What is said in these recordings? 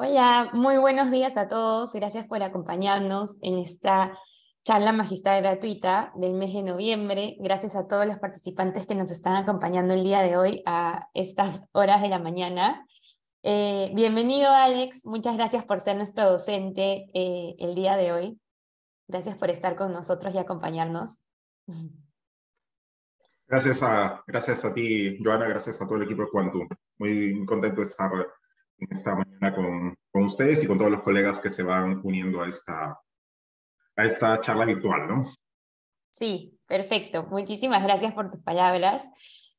Hola, muy buenos días a todos. Gracias por acompañarnos en esta charla magistral gratuita del mes de noviembre. Gracias a todos los participantes que nos están acompañando el día de hoy a estas horas de la mañana. Eh, bienvenido, Alex. Muchas gracias por ser nuestro docente eh, el día de hoy. Gracias por estar con nosotros y acompañarnos. Gracias a, gracias a ti, Joana, gracias a todo el equipo de Quantum. Muy contento de estar esta mañana con, con, ustedes y con todos los colegas que se van uniendo a esta, a esta charla virtual, ¿no? Sí, perfecto. Muchísimas gracias por tus palabras.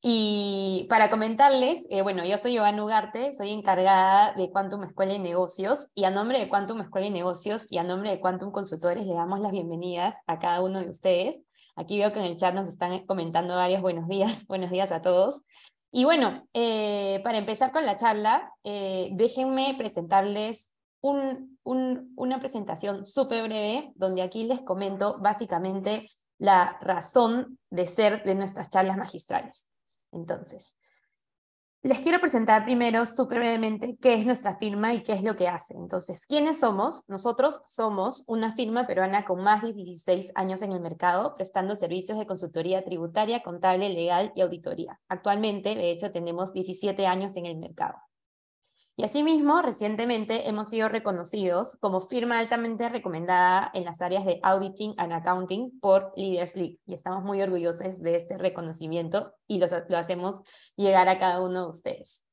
Y para comentarles, eh, bueno, yo soy Giovanna Ugarte, soy encargada de Quantum Escuela y Negocios, y a nombre de Quantum Escuela y Negocios y a nombre de Quantum Consultores le damos las bienvenidas a cada uno de ustedes. Aquí veo que en el chat nos están comentando varios buenos días, buenos días a todos. Y bueno, eh, para empezar con la charla, eh, déjenme presentarles un, un, una presentación súper breve, donde aquí les comento básicamente la razón de ser de nuestras charlas magistrales. Entonces, les quiero presentar primero súper brevemente qué es nuestra firma y qué es lo que hace. Entonces, ¿quiénes somos? Nosotros somos una firma peruana con más de 16 años en el mercado, prestando servicios de consultoría tributaria, contable, legal y auditoría. Actualmente, de hecho, tenemos 17 años en el mercado. Y asimismo, recientemente hemos sido reconocidos como firma altamente recomendada en las áreas de Auditing and Accounting por Leaders League. Y estamos muy orgullosos de este reconocimiento y lo, lo hacemos llegar a cada uno de ustedes.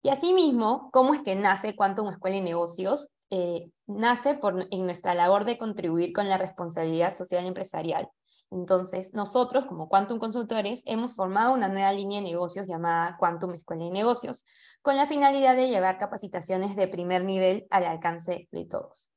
Y asimismo, ¿cómo es que nace Quantum Escuela y Negocios? Eh, nace por, en nuestra labor de contribuir con la responsabilidad social empresarial entonces, nosotros como Quantum Consultores hemos formado una nueva línea de negocios llamada Quantum Escuela de Negocios, con la finalidad de llevar capacitaciones de primer nivel al alcance de todos.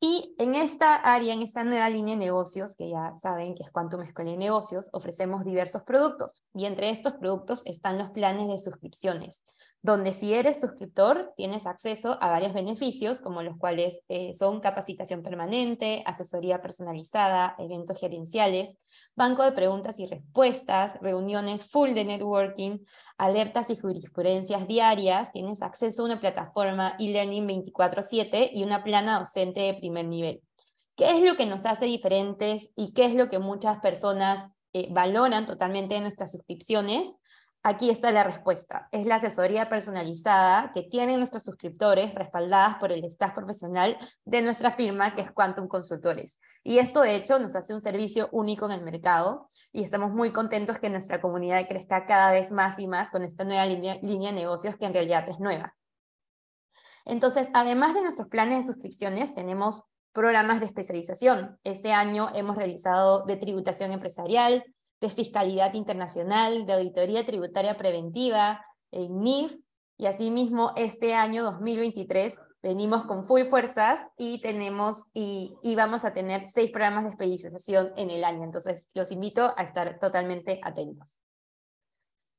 Y en esta área, en esta nueva línea de negocios, que ya saben que es Quantum Escuela de Negocios, ofrecemos diversos productos. Y entre estos productos están los planes de suscripciones, donde si eres suscriptor tienes acceso a varios beneficios, como los cuales eh, son capacitación permanente, asesoría personalizada, eventos gerenciales, banco de preguntas y respuestas, reuniones full de networking, alertas y jurisprudencias diarias, tienes acceso a una plataforma e-learning 24/7 y una plana docente de primer nivel. ¿Qué es lo que nos hace diferentes y qué es lo que muchas personas eh, valoran totalmente en nuestras suscripciones? Aquí está la respuesta. Es la asesoría personalizada que tienen nuestros suscriptores respaldadas por el staff profesional de nuestra firma, que es Quantum Consultores. Y esto, de hecho, nos hace un servicio único en el mercado y estamos muy contentos que nuestra comunidad crezca cada vez más y más con esta nueva línea, línea de negocios que en realidad es nueva. Entonces, además de nuestros planes de suscripciones, tenemos programas de especialización. Este año hemos realizado de tributación empresarial, de Fiscalidad Internacional, de Auditoría Tributaria Preventiva, en NIF, y asimismo este año 2023 venimos con full fuerzas y tenemos y, y, vamos a tener seis programas de especialización en el año. Entonces, los invito a estar totalmente atentos.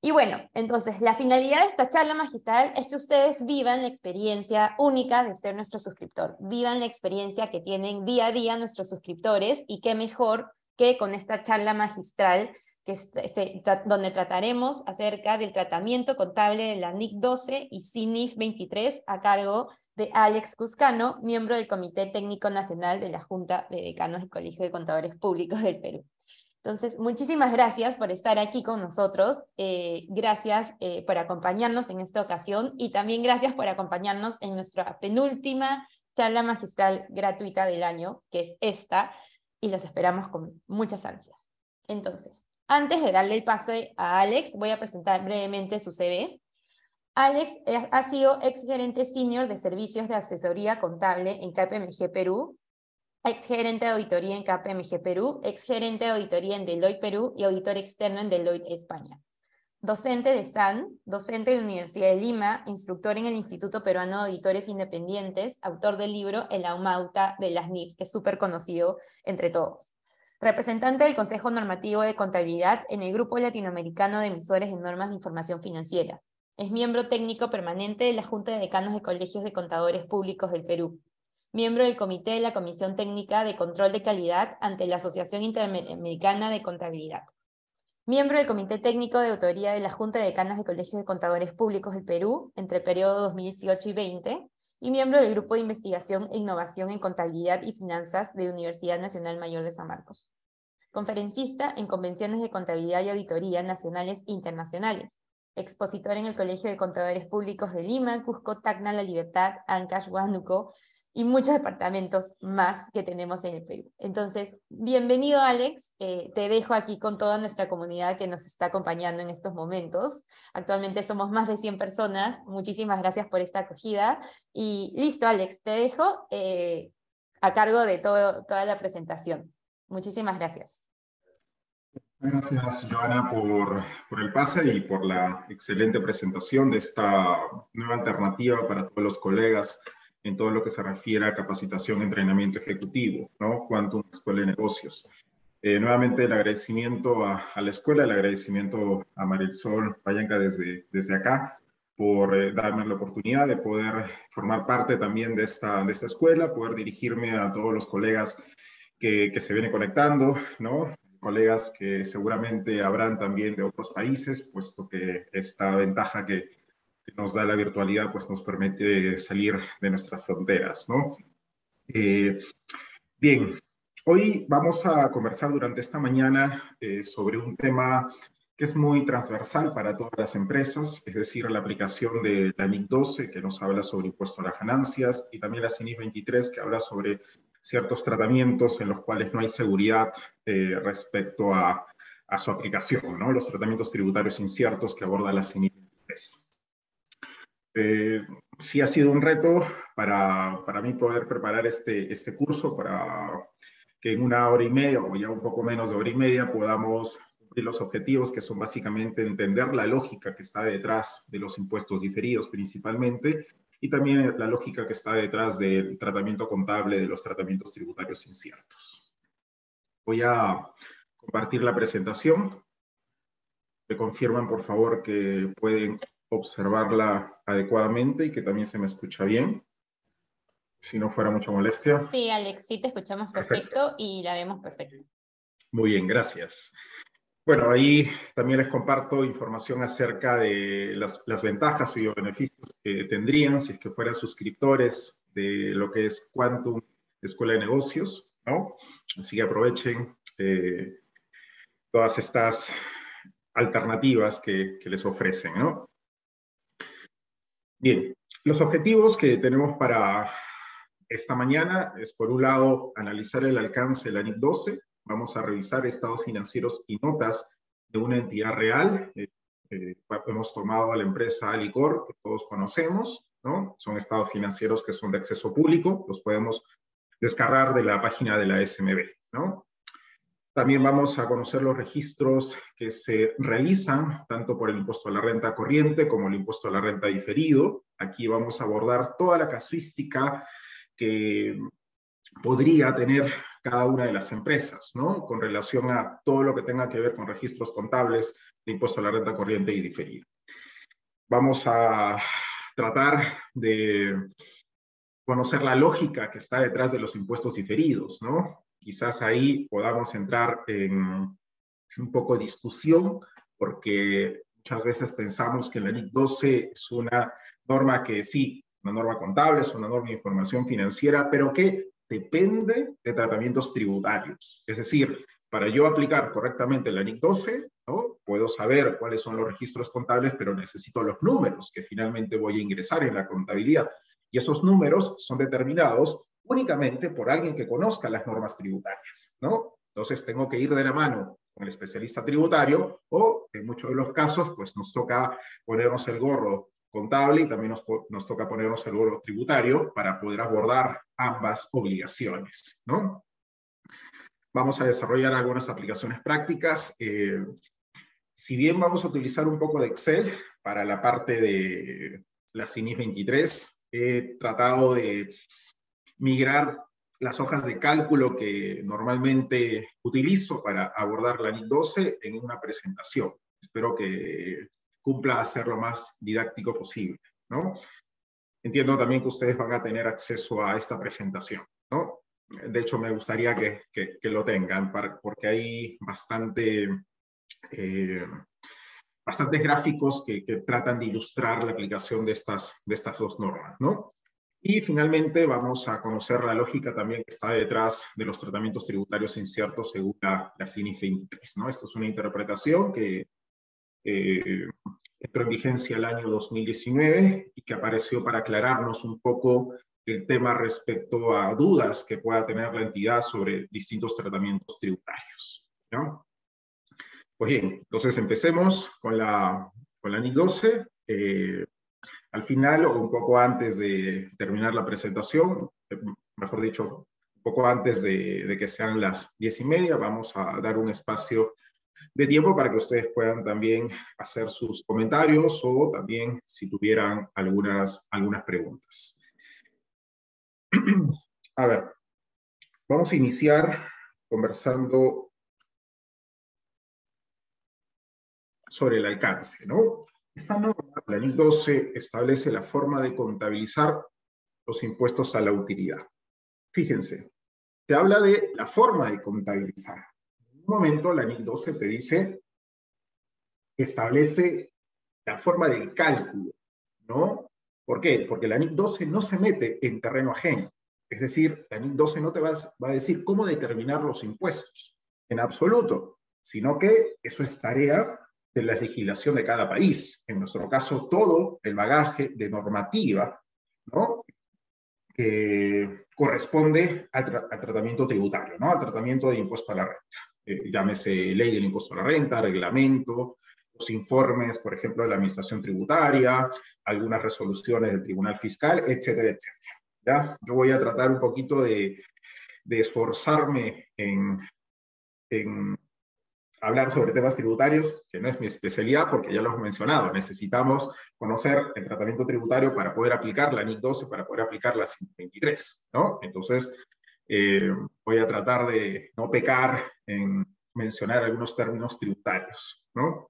Y bueno, entonces la finalidad de esta charla magistral es que ustedes vivan la experiencia única de ser nuestro suscriptor, vivan la experiencia que tienen día a día nuestros suscriptores y qué mejor que con esta charla magistral que se, donde trataremos acerca del tratamiento contable de la NIC 12 y CINIF 23 a cargo de Alex Cuscano, miembro del Comité Técnico Nacional de la Junta de Decanos del Colegio de Contadores Públicos del Perú. Entonces, muchísimas gracias por estar aquí con nosotros, eh, gracias eh, por acompañarnos en esta ocasión y también gracias por acompañarnos en nuestra penúltima charla magistral gratuita del año, que es esta, y los esperamos con muchas ansias. Entonces, antes de darle el pase a Alex, voy a presentar brevemente su CV. Alex ha sido ex gerente senior de servicios de asesoría contable en KPMG Perú, ex gerente de auditoría en KPMG Perú, ex gerente de auditoría en Deloitte Perú y auditor externo en Deloitte España. Docente de SAN, docente de la Universidad de Lima, instructor en el Instituto Peruano de Auditores Independientes, autor del libro El Aumauta de las NIF, que es súper conocido entre todos. Representante del Consejo Normativo de Contabilidad en el Grupo Latinoamericano de Emisores de Normas de Información Financiera. Es miembro técnico permanente de la Junta de Decanos de Colegios de Contadores Públicos del Perú. Miembro del Comité de la Comisión Técnica de Control de Calidad ante la Asociación Interamericana de Contabilidad miembro del Comité Técnico de Autoría de la Junta de Decanas de Colegios de Contadores Públicos del Perú entre el periodo 2018 y 20, y miembro del Grupo de Investigación e Innovación en Contabilidad y Finanzas de Universidad Nacional Mayor de San Marcos. Conferencista en convenciones de contabilidad y auditoría nacionales e internacionales. Expositor en el Colegio de Contadores Públicos de Lima, Cusco, Tacna, La Libertad, Ancash, Huánuco, y muchos departamentos más que tenemos en el Perú. Entonces, bienvenido Alex, eh, te dejo aquí con toda nuestra comunidad que nos está acompañando en estos momentos. Actualmente somos más de 100 personas, muchísimas gracias por esta acogida y listo Alex, te dejo eh, a cargo de toda la presentación. Muchísimas gracias. Gracias, Joana, por, el pase y por la excelente presentación de esta nueva alternativa para todos los colegas en todo lo que se refiere a capacitación, entrenamiento ejecutivo, ¿no? Quantum Escuela de Negocios. Eh, nuevamente el agradecimiento a, la escuela, el agradecimiento a Marisol Payanca desde, desde acá por eh, darme la oportunidad de poder formar parte también de esta, de esta escuela, poder dirigirme a todos los colegas que, que se vienen conectando, ¿no? colegas que seguramente habrán también de otros países, puesto que esta ventaja que, nos da la virtualidad, pues nos permite salir de nuestras fronteras, ¿no? Eh, bien, hoy vamos a conversar durante esta mañana eh, sobre un tema que es muy transversal para todas las empresas, es decir, la aplicación de la NIC 12, que nos habla sobre impuesto a las ganancias, y también la CINIS 23, que habla sobre ciertos tratamientos en los cuales no hay seguridad eh, respecto a, a, su aplicación, ¿no? los tratamientos tributarios inciertos que aborda la CINIS 23. Eh, sí ha sido un reto para, para, mí poder preparar este, este curso para que en una hora y media o ya un poco menos de hora y media podamos cumplir los objetivos que son básicamente entender la lógica que está detrás de los impuestos diferidos principalmente y también la lógica que está detrás del tratamiento contable de los tratamientos tributarios inciertos. Voy a compartir la presentación. Me confirman, por favor, que pueden observarla adecuadamente y que también se me escucha bien. Si no fuera mucha molestia. Sí, Alex, sí te escuchamos perfecto, y la vemos perfecto. Muy bien, gracias. Bueno, ahí también les comparto información acerca de las, las, ventajas y los beneficios que tendrían si es que fueran suscriptores de lo que es Quantum Escuela de Negocios, ¿no? Así que aprovechen eh, todas estas alternativas que, que les ofrecen, ¿no? Bien, los objetivos que tenemos para esta mañana es, por un lado, analizar el alcance de la NIC 12. Vamos a revisar estados financieros y notas de una entidad real. Eh, eh, hemos tomado a la empresa Alicor, que todos conocemos, ¿no? Son estados financieros que son de acceso público, los podemos descargar de la página de la SMB, ¿no? También vamos a conocer los registros que se realizan tanto por el impuesto a la renta corriente como el impuesto a la renta diferido. Aquí vamos a abordar toda la casuística que podría tener cada una de las empresas, ¿no? Con relación a todo lo que tenga que ver con registros contables de impuesto a la renta corriente y diferido. Vamos a tratar de conocer la lógica que está detrás de los impuestos diferidos, ¿no? Quizás ahí podamos entrar en un poco de discusión, porque muchas veces pensamos que la NIC 12 es una norma que sí, una norma contable, es una norma de información financiera, pero que depende de tratamientos tributarios. Es decir, para yo aplicar correctamente la NIC 12, ¿no? puedo saber cuáles son los registros contables, pero necesito los números que finalmente voy a ingresar en la contabilidad. Y esos números son determinados únicamente por alguien que conozca las normas tributarias, ¿no? Entonces tengo que ir de la mano con el especialista tributario o en muchos de los casos pues nos toca ponernos el gorro contable y también nos, nos toca ponernos el gorro tributario para poder abordar ambas obligaciones, ¿no? Vamos a desarrollar algunas aplicaciones prácticas. Eh, si bien vamos a utilizar un poco de Excel para la parte de la CINIS 23, he tratado de migrar las hojas de cálculo que normalmente utilizo para abordar la NIC 12 en una presentación. Espero que cumpla a lo más didáctico posible, ¿no? Entiendo también que ustedes van a tener acceso a esta presentación, ¿no? De hecho, me gustaría que, que, lo tengan, porque hay bastante eh, bastantes gráficos que, tratan de ilustrar la aplicación de estas, de estas dos normas, ¿no? Y finalmente vamos a conocer la lógica también que está detrás de los tratamientos tributarios inciertos según la, la CINIF 23, ¿no? Esto es una interpretación que eh, entró en vigencia el año 2019 y que apareció para aclararnos un poco el tema respecto a dudas que pueda tener la entidad sobre distintos tratamientos tributarios. ¿no? Pues bien, entonces empecemos con la, con la NIC 12. Eh, al final, o un poco antes de terminar la presentación, eh, mejor dicho, un poco antes de, que sean las diez y media, vamos a dar un espacio de tiempo para que ustedes puedan también hacer sus comentarios o también si tuvieran algunas, algunas preguntas. A ver, vamos a iniciar conversando sobre el alcance, ¿no? Esta norma, la NIC 12, establece la forma de contabilizar los impuestos a la utilidad. Fíjense, te habla de la forma de contabilizar. En un momento, la NIC 12 te dice, establece la forma del cálculo, ¿no? ¿Por qué? Porque la NIC 12 no se mete en terreno ajeno. Es decir, la NIC 12 no te va a decir cómo determinar los impuestos, en absoluto, sino que eso es tarea de la legislación de cada país. En nuestro caso, todo el bagaje de normativa ¿no? que corresponde al, tratamiento tributario, ¿no? al tratamiento de impuesto a la renta. Eh, llámese ley del impuesto a la renta, reglamento, los informes, por ejemplo, de la Administración Tributaria, algunas resoluciones del Tribunal Fiscal, etcétera, etcétera. ¿ya? Yo voy a tratar un poquito de, de esforzarme en, en hablar sobre temas tributarios, que no es mi especialidad porque ya lo hemos mencionado. Necesitamos conocer el tratamiento tributario para poder aplicar la NIC 12, para poder aplicar la 123, ¿no? Entonces, eh, voy a tratar de no pecar en mencionar algunos términos tributarios, ¿no?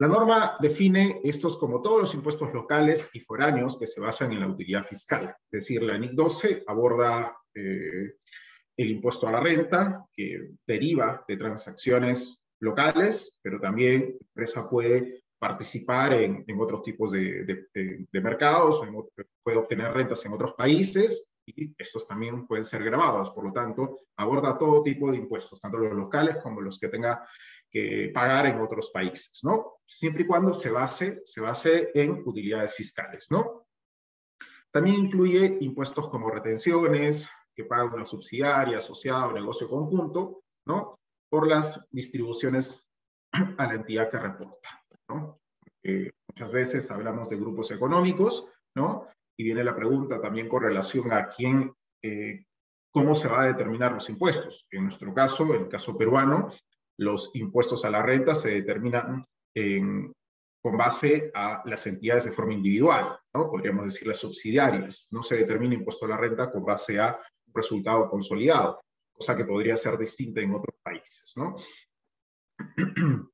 La norma define estos como todos los impuestos locales y foráneos que se basan en la utilidad fiscal. Es decir, la NIC 12 aborda eh, el impuesto a la renta, que deriva de transacciones locales, pero también la empresa puede participar en, otros tipos de, mercados, puede obtener rentas en otros países y estos también pueden ser grabados. Por lo tanto, aborda todo tipo de impuestos, tanto los locales como los que tenga que pagar en otros países, ¿no? Siempre y cuando se base, se base en utilidades fiscales, ¿no? También incluye impuestos como retenciones, que paga una subsidiaria, asociada o negocio conjunto, ¿no? Por las distribuciones a la entidad que reporta, ¿no? muchas veces hablamos de grupos económicos, ¿no? Y viene la pregunta también con relación a quién, eh, cómo se va a determinar los impuestos. En nuestro caso, en el caso peruano, los impuestos a la renta se determinan con base a las entidades de forma individual, ¿no? podríamos decir las subsidiarias. No se determina impuesto a la renta con base a resultado consolidado, cosa que podría ser distinta en otros países. ¿no?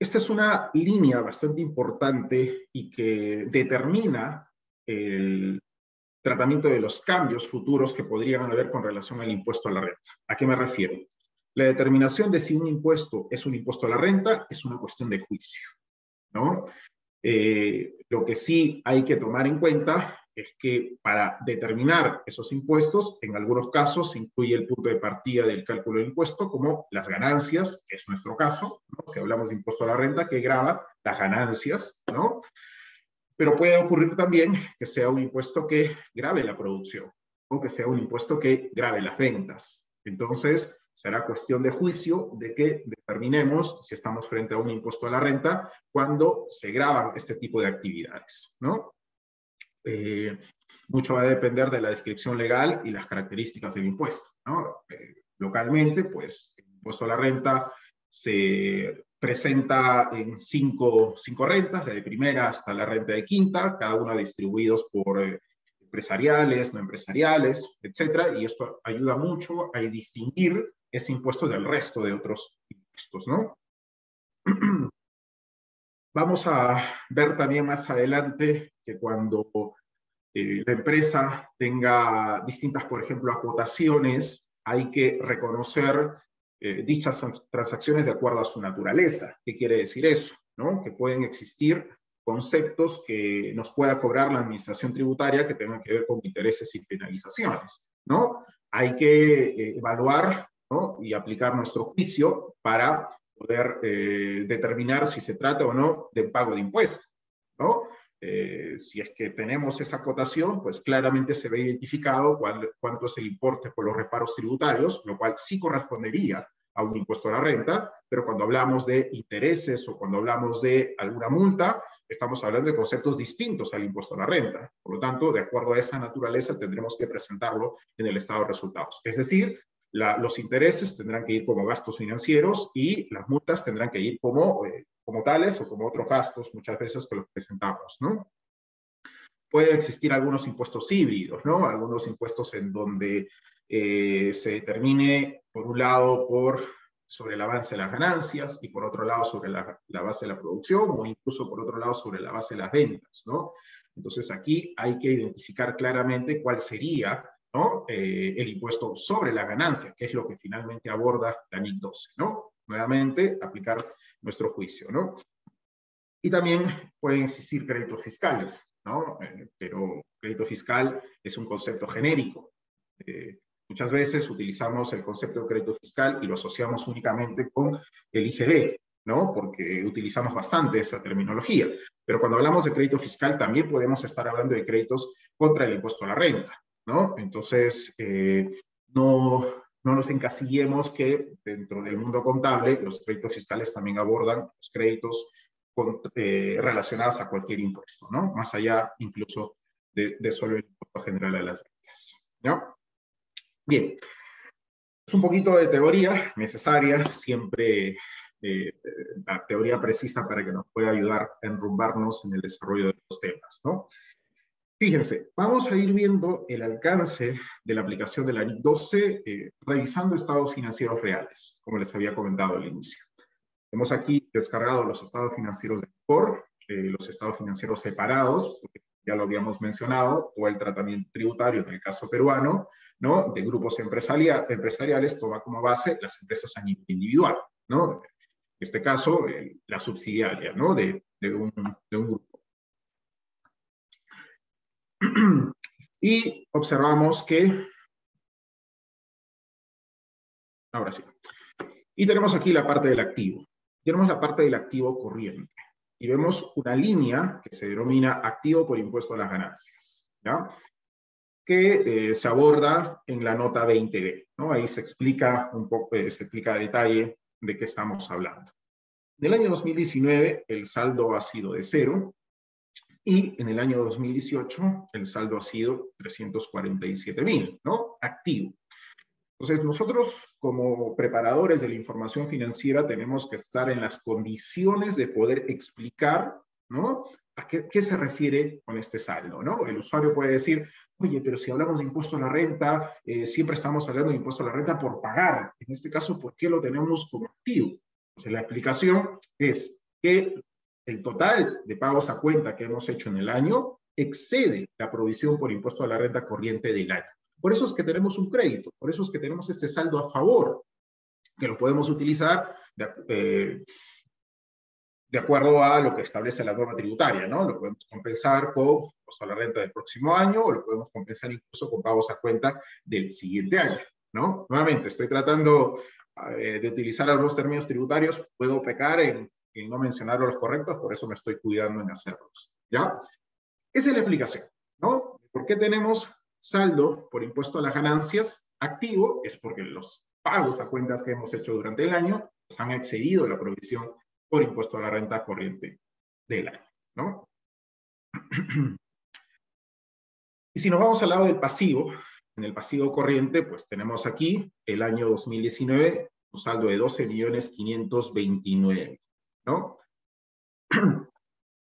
Esta es una línea bastante importante y que determina el tratamiento de los cambios futuros que podrían haber con relación al impuesto a la renta. ¿A qué me refiero? La determinación de si un impuesto es un impuesto a la renta es una cuestión de juicio. ¿no? Eh, lo que sí hay que tomar en cuenta es que para determinar esos impuestos, en algunos casos se incluye el punto de partida del cálculo del impuesto como las ganancias, que es nuestro caso, si hablamos de impuesto a la renta, que graba las ganancias, ¿no? Pero puede ocurrir también que sea un impuesto que grave la producción o que sea un impuesto que grave las ventas. Entonces, será cuestión de juicio de que determinemos si estamos frente a un impuesto a la renta cuando se graban este tipo de actividades, ¿no? Eh, mucho va a depender de la descripción legal y las características del impuesto. ¿no? Eh, localmente, pues el impuesto a la renta se presenta en cinco, cinco, rentas, la de primera hasta la renta de quinta, cada una distribuidos por eh, empresariales, no empresariales, etcétera, y esto ayuda mucho a distinguir ese impuesto del resto de otros impuestos, ¿no? Vamos a ver también más adelante que cuando eh, la empresa tenga distintas, por ejemplo, acotaciones, hay que reconocer eh, dichas transacciones de acuerdo a su naturaleza. ¿Qué quiere decir eso? ¿No? Que pueden existir conceptos que nos pueda cobrar la administración tributaria que tengan que ver con intereses y penalizaciones, ¿no? Hay que eh, evaluar ¿no? y aplicar nuestro juicio para poder eh, determinar si se trata o no de pago de impuestos, ¿no? Eh, si es que tenemos esa cotación, pues claramente se ve identificado cuánto es el importe por los reparos tributarios, lo cual sí correspondería a un impuesto a la renta, pero cuando hablamos de intereses o cuando hablamos de alguna multa, estamos hablando de conceptos distintos al impuesto a la renta. Por lo tanto, de acuerdo a esa naturaleza, tendremos que presentarlo en el estado de resultados. Es decir, los intereses tendrán que ir como gastos financieros y las multas tendrán que ir como, eh, como tales o como otros gastos, muchas veces que los presentamos, ¿no? Pueden existir algunos impuestos híbridos, ¿no? Algunos impuestos en donde eh, se determine, por un lado, por sobre la base de las ganancias y por otro lado sobre la, la, base de la producción o incluso por otro lado sobre la base de las ventas, ¿no? Entonces aquí hay que identificar claramente cuál sería ¿no? Eh, el impuesto sobre la ganancia, que es lo que finalmente aborda la NIC 12, ¿no? Nuevamente, aplicar nuestro juicio, ¿no? Y también pueden existir créditos fiscales, ¿no? Eh, pero crédito fiscal es un concepto genérico. Eh, muchas veces utilizamos el concepto de crédito fiscal y lo asociamos únicamente con el IGB, ¿no? Porque utilizamos bastante esa terminología. Pero cuando hablamos de crédito fiscal, también podemos estar hablando de créditos contra el impuesto a la renta, ¿no? Entonces, eh, no, no nos encasillemos que dentro del mundo contable los créditos fiscales también abordan los créditos eh, relacionados a cualquier impuesto, ¿no? Más allá incluso de, de, solo el impuesto general a las ventas, ¿no? Bien, es un poquito de teoría necesaria, siempre eh, la teoría precisa para que nos pueda ayudar a enrumbarnos en el desarrollo de los temas, ¿no? Fíjense, vamos a ir viendo el alcance de la aplicación de la NIC 12 eh, revisando estados financieros reales, como les había comentado al inicio. Hemos aquí descargado los estados financieros de COR, eh, los estados financieros separados, porque ya lo habíamos mencionado, o el tratamiento tributario en el caso peruano, ¿no? De grupos empresariales toma como base las empresas a nivel individual, ¿no? En este caso, la subsidiaria, ¿no? De, de, un, de un grupo. y observamos que, ahora sí, y tenemos aquí la parte del activo. Tenemos la parte del activo corriente y vemos una línea que se denomina activo por impuesto a las ganancias, ¿ya? que eh, se aborda en la nota 20B. ¿no? Ahí se explica un poco, eh, se explica a detalle de qué estamos hablando. En el año 2019 el saldo ha sido de cero, y en el año 2018 el saldo ha sido 347 mil, ¿no? Activo. Entonces, nosotros como preparadores de la información financiera tenemos que estar en las condiciones de poder explicar, ¿no? ¿A qué, qué, se refiere con este saldo? ¿no? El usuario puede decir, oye, pero si hablamos de impuesto a la renta, eh, siempre estamos hablando de impuesto a la renta por pagar. En este caso, ¿por qué lo tenemos como activo? Entonces, la explicación es que el total de pagos a cuenta que hemos hecho en el año excede la provisión por impuesto a la renta corriente del año. Por eso es que tenemos un crédito, por eso es que tenemos este saldo a favor, que lo podemos utilizar de, eh, de acuerdo a lo que establece la norma tributaria, ¿no? Lo podemos compensar con impuesto a la renta del próximo año o lo podemos compensar incluso con pagos a cuenta del siguiente año, ¿no? Nuevamente, estoy tratando eh, de utilizar algunos términos tributarios, puedo pecar en y no mencionar los correctos, por eso me estoy cuidando en hacerlos. ¿Ya? Esa es la explicación, ¿no? ¿Por qué tenemos saldo por impuesto a las ganancias activo? Es porque los pagos a cuentas que hemos hecho durante el año pues, han excedido la provisión por impuesto a la renta corriente del año, ¿no? Y si nos vamos al lado del pasivo, en el pasivo corriente, pues tenemos aquí el año 2019 un saldo de 12.529. ¿no?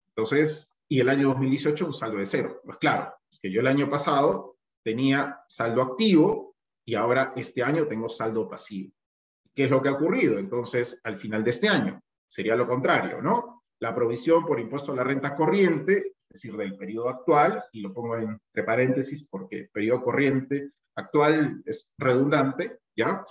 Entonces, y el año 2018 un saldo de cero. Pues claro, es que yo el año pasado tenía saldo activo y ahora este año tengo saldo pasivo. ¿Qué es lo que ha ocurrido? Entonces, al final de este año, sería lo contrario, ¿no? La provisión por impuesto a la renta corriente, es decir, del periodo actual, y lo pongo entre paréntesis porque periodo corriente actual es redundante, ¿ya?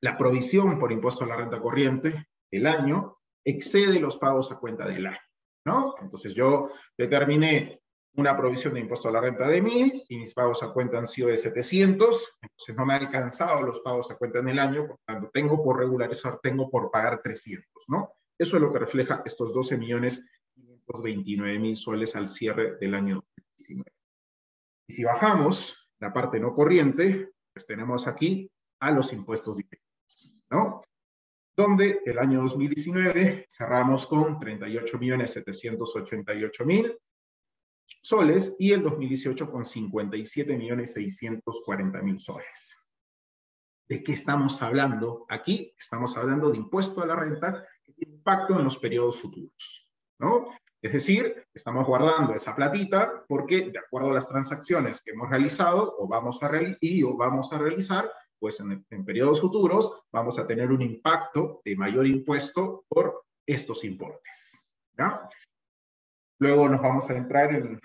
la provisión por impuesto a la renta corriente del año excede los pagos a cuenta del año, ¿no? Entonces yo determiné una provisión de impuesto a la renta de 1.000 y mis pagos a cuenta han sido de 700, entonces no me han alcanzado los pagos a cuenta en el año, por tanto tengo por regularizar, tengo por pagar 300, ¿no? Eso es lo que refleja estos 12 millones 529 mil soles al cierre del año 2019. Y si bajamos la parte no corriente, pues tenemos aquí a los impuestos diferentes, ¿no? Donde el año 2019 cerramos con 38 millones 788 mil soles y el 2018 con 57 millones 640 mil soles. ¿De qué estamos hablando aquí? Estamos hablando de impuesto a la renta que tiene impacto en los periodos futuros, ¿no? Es decir, estamos guardando esa platita porque de acuerdo a las transacciones que hemos realizado o vamos a, y, o vamos a realizar, pues en, periodos futuros vamos a tener un impacto de mayor impuesto por estos importes. Luego nos vamos a entrar en,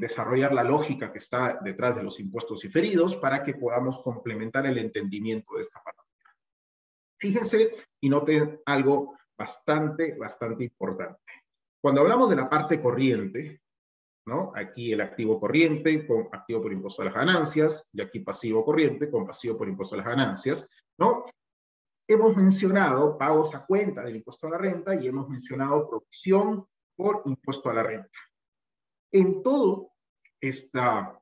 desarrollar la lógica que está detrás de los impuestos diferidos para que podamos complementar el entendimiento de esta parte. Fíjense y noten algo bastante, bastante importante. Cuando hablamos de la parte corriente, Aquí el activo corriente con activo por impuesto a las ganancias y aquí pasivo corriente con pasivo por impuesto a las ganancias, ¿no? Hemos mencionado pagos a cuenta del impuesto a la renta y hemos mencionado provisión por impuesto a la renta. En todo esta,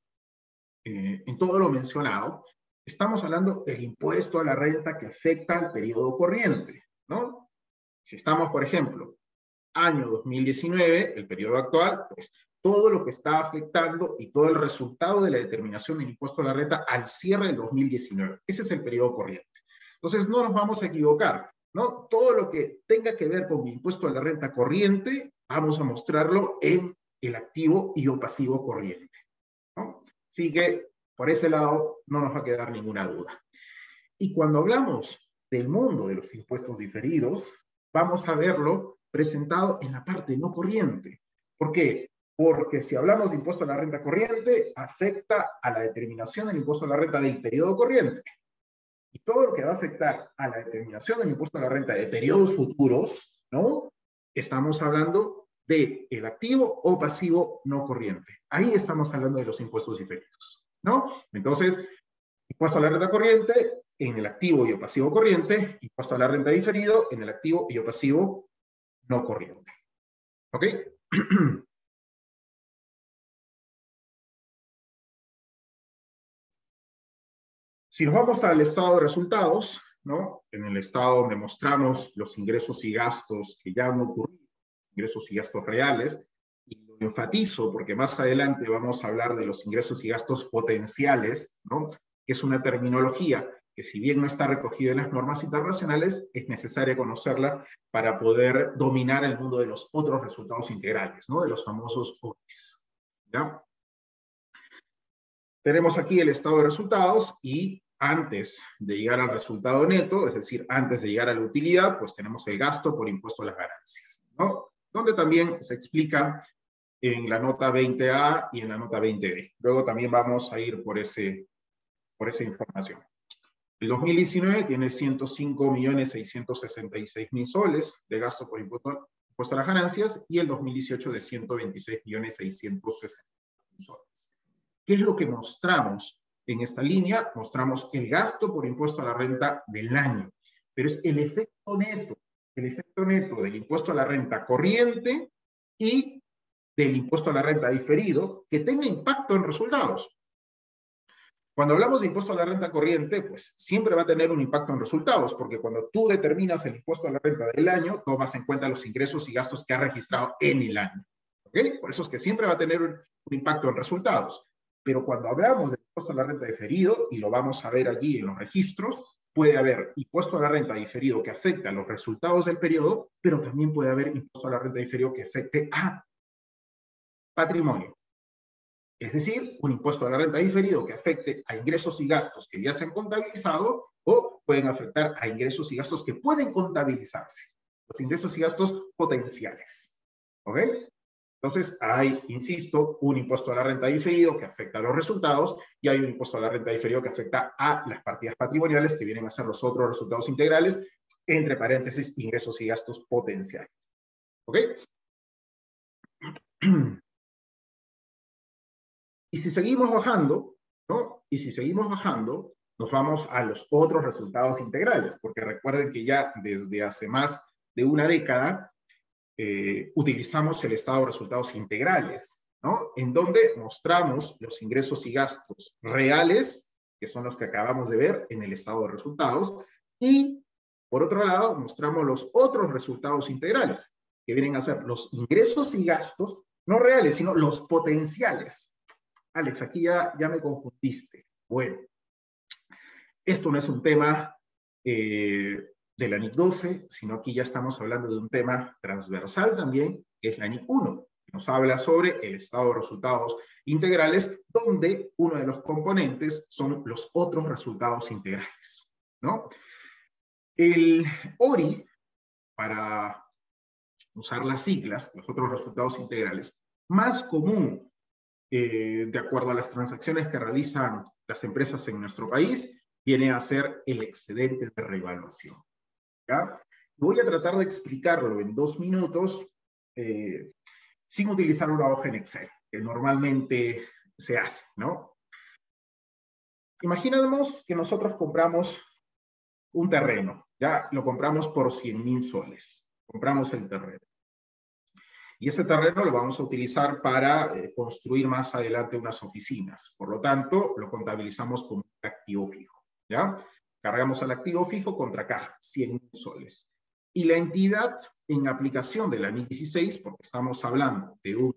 eh, en todo lo mencionado, estamos hablando del impuesto a la renta que afecta al periodo corriente, ¿no? Si estamos, por ejemplo, año 2019, el periodo actual, pues todo lo que está afectando y todo el resultado de la determinación del impuesto a la renta al cierre del 2019. Ese es el periodo corriente. Entonces, no nos vamos a equivocar, ¿no? Todo lo que tenga que ver con mi impuesto a la renta corriente, vamos a mostrarlo en el activo y o pasivo corriente, ¿no? Así que, por ese lado, no nos va a quedar ninguna duda. Y cuando hablamos del mundo de los impuestos diferidos, vamos a verlo presentado en la parte no corriente. ¿Por qué? Porque si hablamos de impuesto a la renta corriente, afecta a la determinación del impuesto a la renta del periodo corriente. Y todo lo que va a afectar a la determinación del impuesto a la renta de periodos futuros, ¿no? Estamos hablando de el activo o pasivo no corriente. Ahí estamos hablando de los impuestos diferidos, ¿no? Entonces, impuesto a la renta corriente en el activo y o pasivo corriente, impuesto a la renta diferido en el activo y o pasivo no corriente. ¿Ok? si nos vamos al estado de resultados, ¿no? En el estado donde mostramos los ingresos y gastos que ya han ocurrido, ingresos y gastos reales, y lo enfatizo porque más adelante vamos a hablar de los ingresos y gastos potenciales, ¿no? Que es una terminología que si bien no está recogida en las normas internacionales, es necesaria conocerla para poder dominar el mundo de los otros resultados integrales, ¿no? de los famosos OIS. Tenemos aquí el estado de resultados y antes de llegar al resultado neto, es decir, antes de llegar a la utilidad, pues tenemos el gasto por impuesto a las ganancias, ¿no? donde también se explica en la nota 20A y en la nota 20D. Luego también vamos a ir por, ese, por esa información. El 2019 tiene 105.666.000 soles de gasto por impuesto, a las ganancias y el 2018 de 126.660.000 soles. ¿Qué es lo que mostramos en esta línea? Mostramos el gasto por impuesto a la renta del año, pero es el efecto neto, el efecto neto del impuesto a la renta corriente y del impuesto a la renta diferido que tenga impacto en resultados. Cuando hablamos de impuesto a la renta corriente, pues siempre va a tener un impacto en resultados, porque cuando tú determinas el impuesto a la renta del año, tomas en cuenta los ingresos y gastos que ha registrado en el año. ¿Ok? Por eso es que siempre va a tener un, impacto en resultados. Pero cuando hablamos de impuesto a la renta diferido, y lo vamos a ver allí en los registros, puede haber impuesto a la renta diferido que afecta a los resultados del periodo, pero también puede haber impuesto a la renta diferido que afecte a patrimonio. Es decir, un impuesto a la renta diferido que afecte a ingresos y gastos que ya se han contabilizado o pueden afectar a ingresos y gastos que pueden contabilizarse. Los ingresos y gastos potenciales. ¿Ok? Entonces, hay, insisto, un impuesto a la renta diferido que afecta a los resultados y hay un impuesto a la renta diferido que afecta a las partidas patrimoniales que vienen a ser los otros resultados integrales, entre paréntesis, ingresos y gastos potenciales. ¿Ok? Y si seguimos bajando, ¿no? Y si seguimos bajando, nos vamos a los otros resultados integrales, porque recuerden que ya desde hace más de una década eh, utilizamos el estado de resultados integrales, ¿no? En donde mostramos los ingresos y gastos reales, que son los que acabamos de ver en el estado de resultados, y por otro lado mostramos los otros resultados integrales, que vienen a ser los ingresos y gastos, no reales, sino los potenciales. Alex, aquí ya, ya me confundiste. Bueno, esto no es un tema eh, de la NIC 12, sino aquí ya estamos hablando de un tema transversal también, que es la NIC 1, que nos habla sobre el estado de resultados integrales, donde uno de los componentes son los otros resultados integrales, ¿no? El ORI, para usar las siglas, los otros resultados integrales, más común, eh, de acuerdo a las transacciones que realizan las empresas en nuestro país, viene a ser el excedente de revaluación. Voy a tratar de explicarlo en dos minutos eh, sin utilizar una hoja en Excel, que normalmente se hace, ¿no? Imaginemos que nosotros compramos un terreno, ya lo compramos por 100 mil soles, compramos el terreno. Y ese terreno lo vamos a utilizar para eh, construir más adelante unas oficinas. Por lo tanto, lo contabilizamos como activo fijo, ¿ya? Cargamos al activo fijo contra caja, 100 soles. Y la entidad en aplicación de la NIC 16, porque estamos hablando de un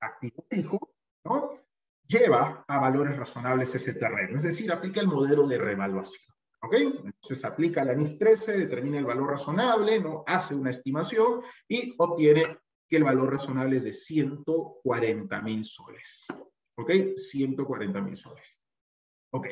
activo fijo, ¿no? lleva a valores razonables ese terreno, es decir, aplica el modelo de revaluación. ¿Ok? Entonces aplica la NIF 13, determina el valor razonable, ¿no? hace una estimación y obtiene que el valor razonable es de 140 mil soles. ¿Ok? 140 mil soles. Ok.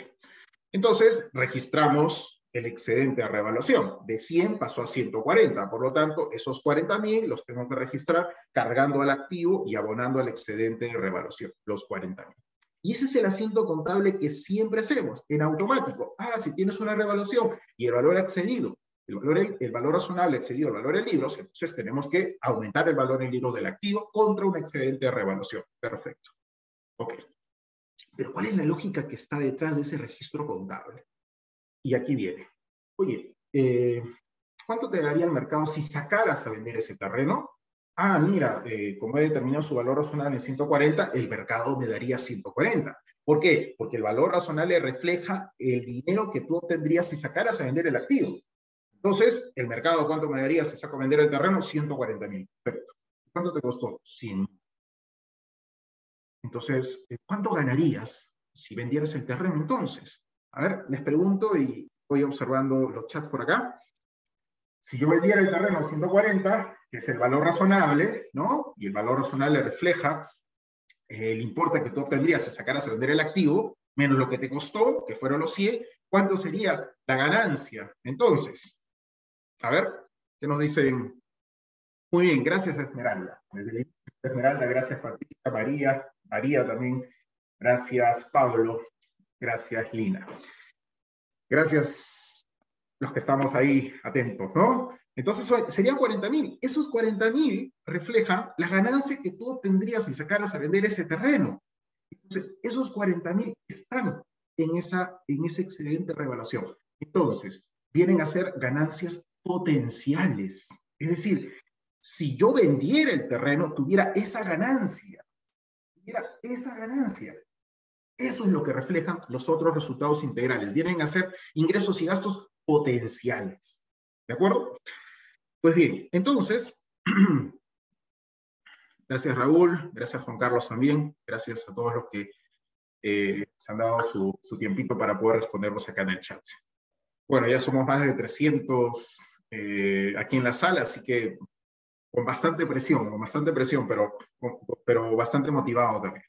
Entonces, registramos el excedente de revaluación. De 100 pasó a 140. Por lo tanto, esos 40 mil los tengo que registrar cargando al activo y abonando al excedente de revaluación, los 40 mil. Y ese es el asiento contable que siempre hacemos, en automático. Ah, si tienes una revaluación y el valor excedido, el valor, el valor razonable excedido el valor en libros, entonces tenemos que aumentar el valor en libros del activo contra un excedente de revaluación. Perfecto. Ok. Pero ¿cuál es la lógica que está detrás de ese registro contable? Y aquí viene. Oye, eh, ¿cuánto te daría el mercado si sacaras a vender ese terreno? Ah, mira, eh, como he determinado su valor razonable en 140, el mercado me daría 140. ¿Por qué? Porque el valor razonable refleja el dinero que tú obtendrías si sacaras a vender el activo. Entonces, el mercado, ¿cuánto me daría si saco a vender el terreno? 140 mil. Perfecto. ¿Cuánto te costó? 100 entonces, eh, ¿cuánto ganarías si vendieras el terreno entonces? A ver, les pregunto y voy observando los chats por acá. Si yo vendiera el terreno a 140, que es el valor razonable, ¿no? Y el valor razonable refleja el importe que tú obtendrías si sacaras a vender el activo, menos lo que te costó, que fueron los 100, ¿cuánto sería la ganancia? Entonces, a ver, ¿qué nos dicen? Muy bien, gracias Esmeralda. Desde Esmeralda, gracias Patricia, María, María también. Gracias, Pablo. Gracias, Lina. Gracias los que estamos ahí atentos, ¿no? Entonces serían 40 mil. Esos 40 mil reflejan la ganancia que tú tendrías si sacaras a vender ese terreno. Esos 40 mil están en, esa, en ese excedente de revaluación. Entonces, vienen a ser ganancias potenciales. Es decir, si yo vendiera el terreno, tuviera esa ganancia esa ganancia. Eso es lo que reflejan los otros resultados integrales. Vienen a ser ingresos y gastos potenciales. ¿De acuerdo? Pues bien, entonces, gracias Raúl, gracias Juan Carlos también, gracias a todos los que eh, se han dado su, su, tiempito para poder respondernos acá en el chat. Bueno, ya somos más de 300 eh, aquí en la sala, así que con bastante presión, con bastante presión, pero, pero bastante motivado también.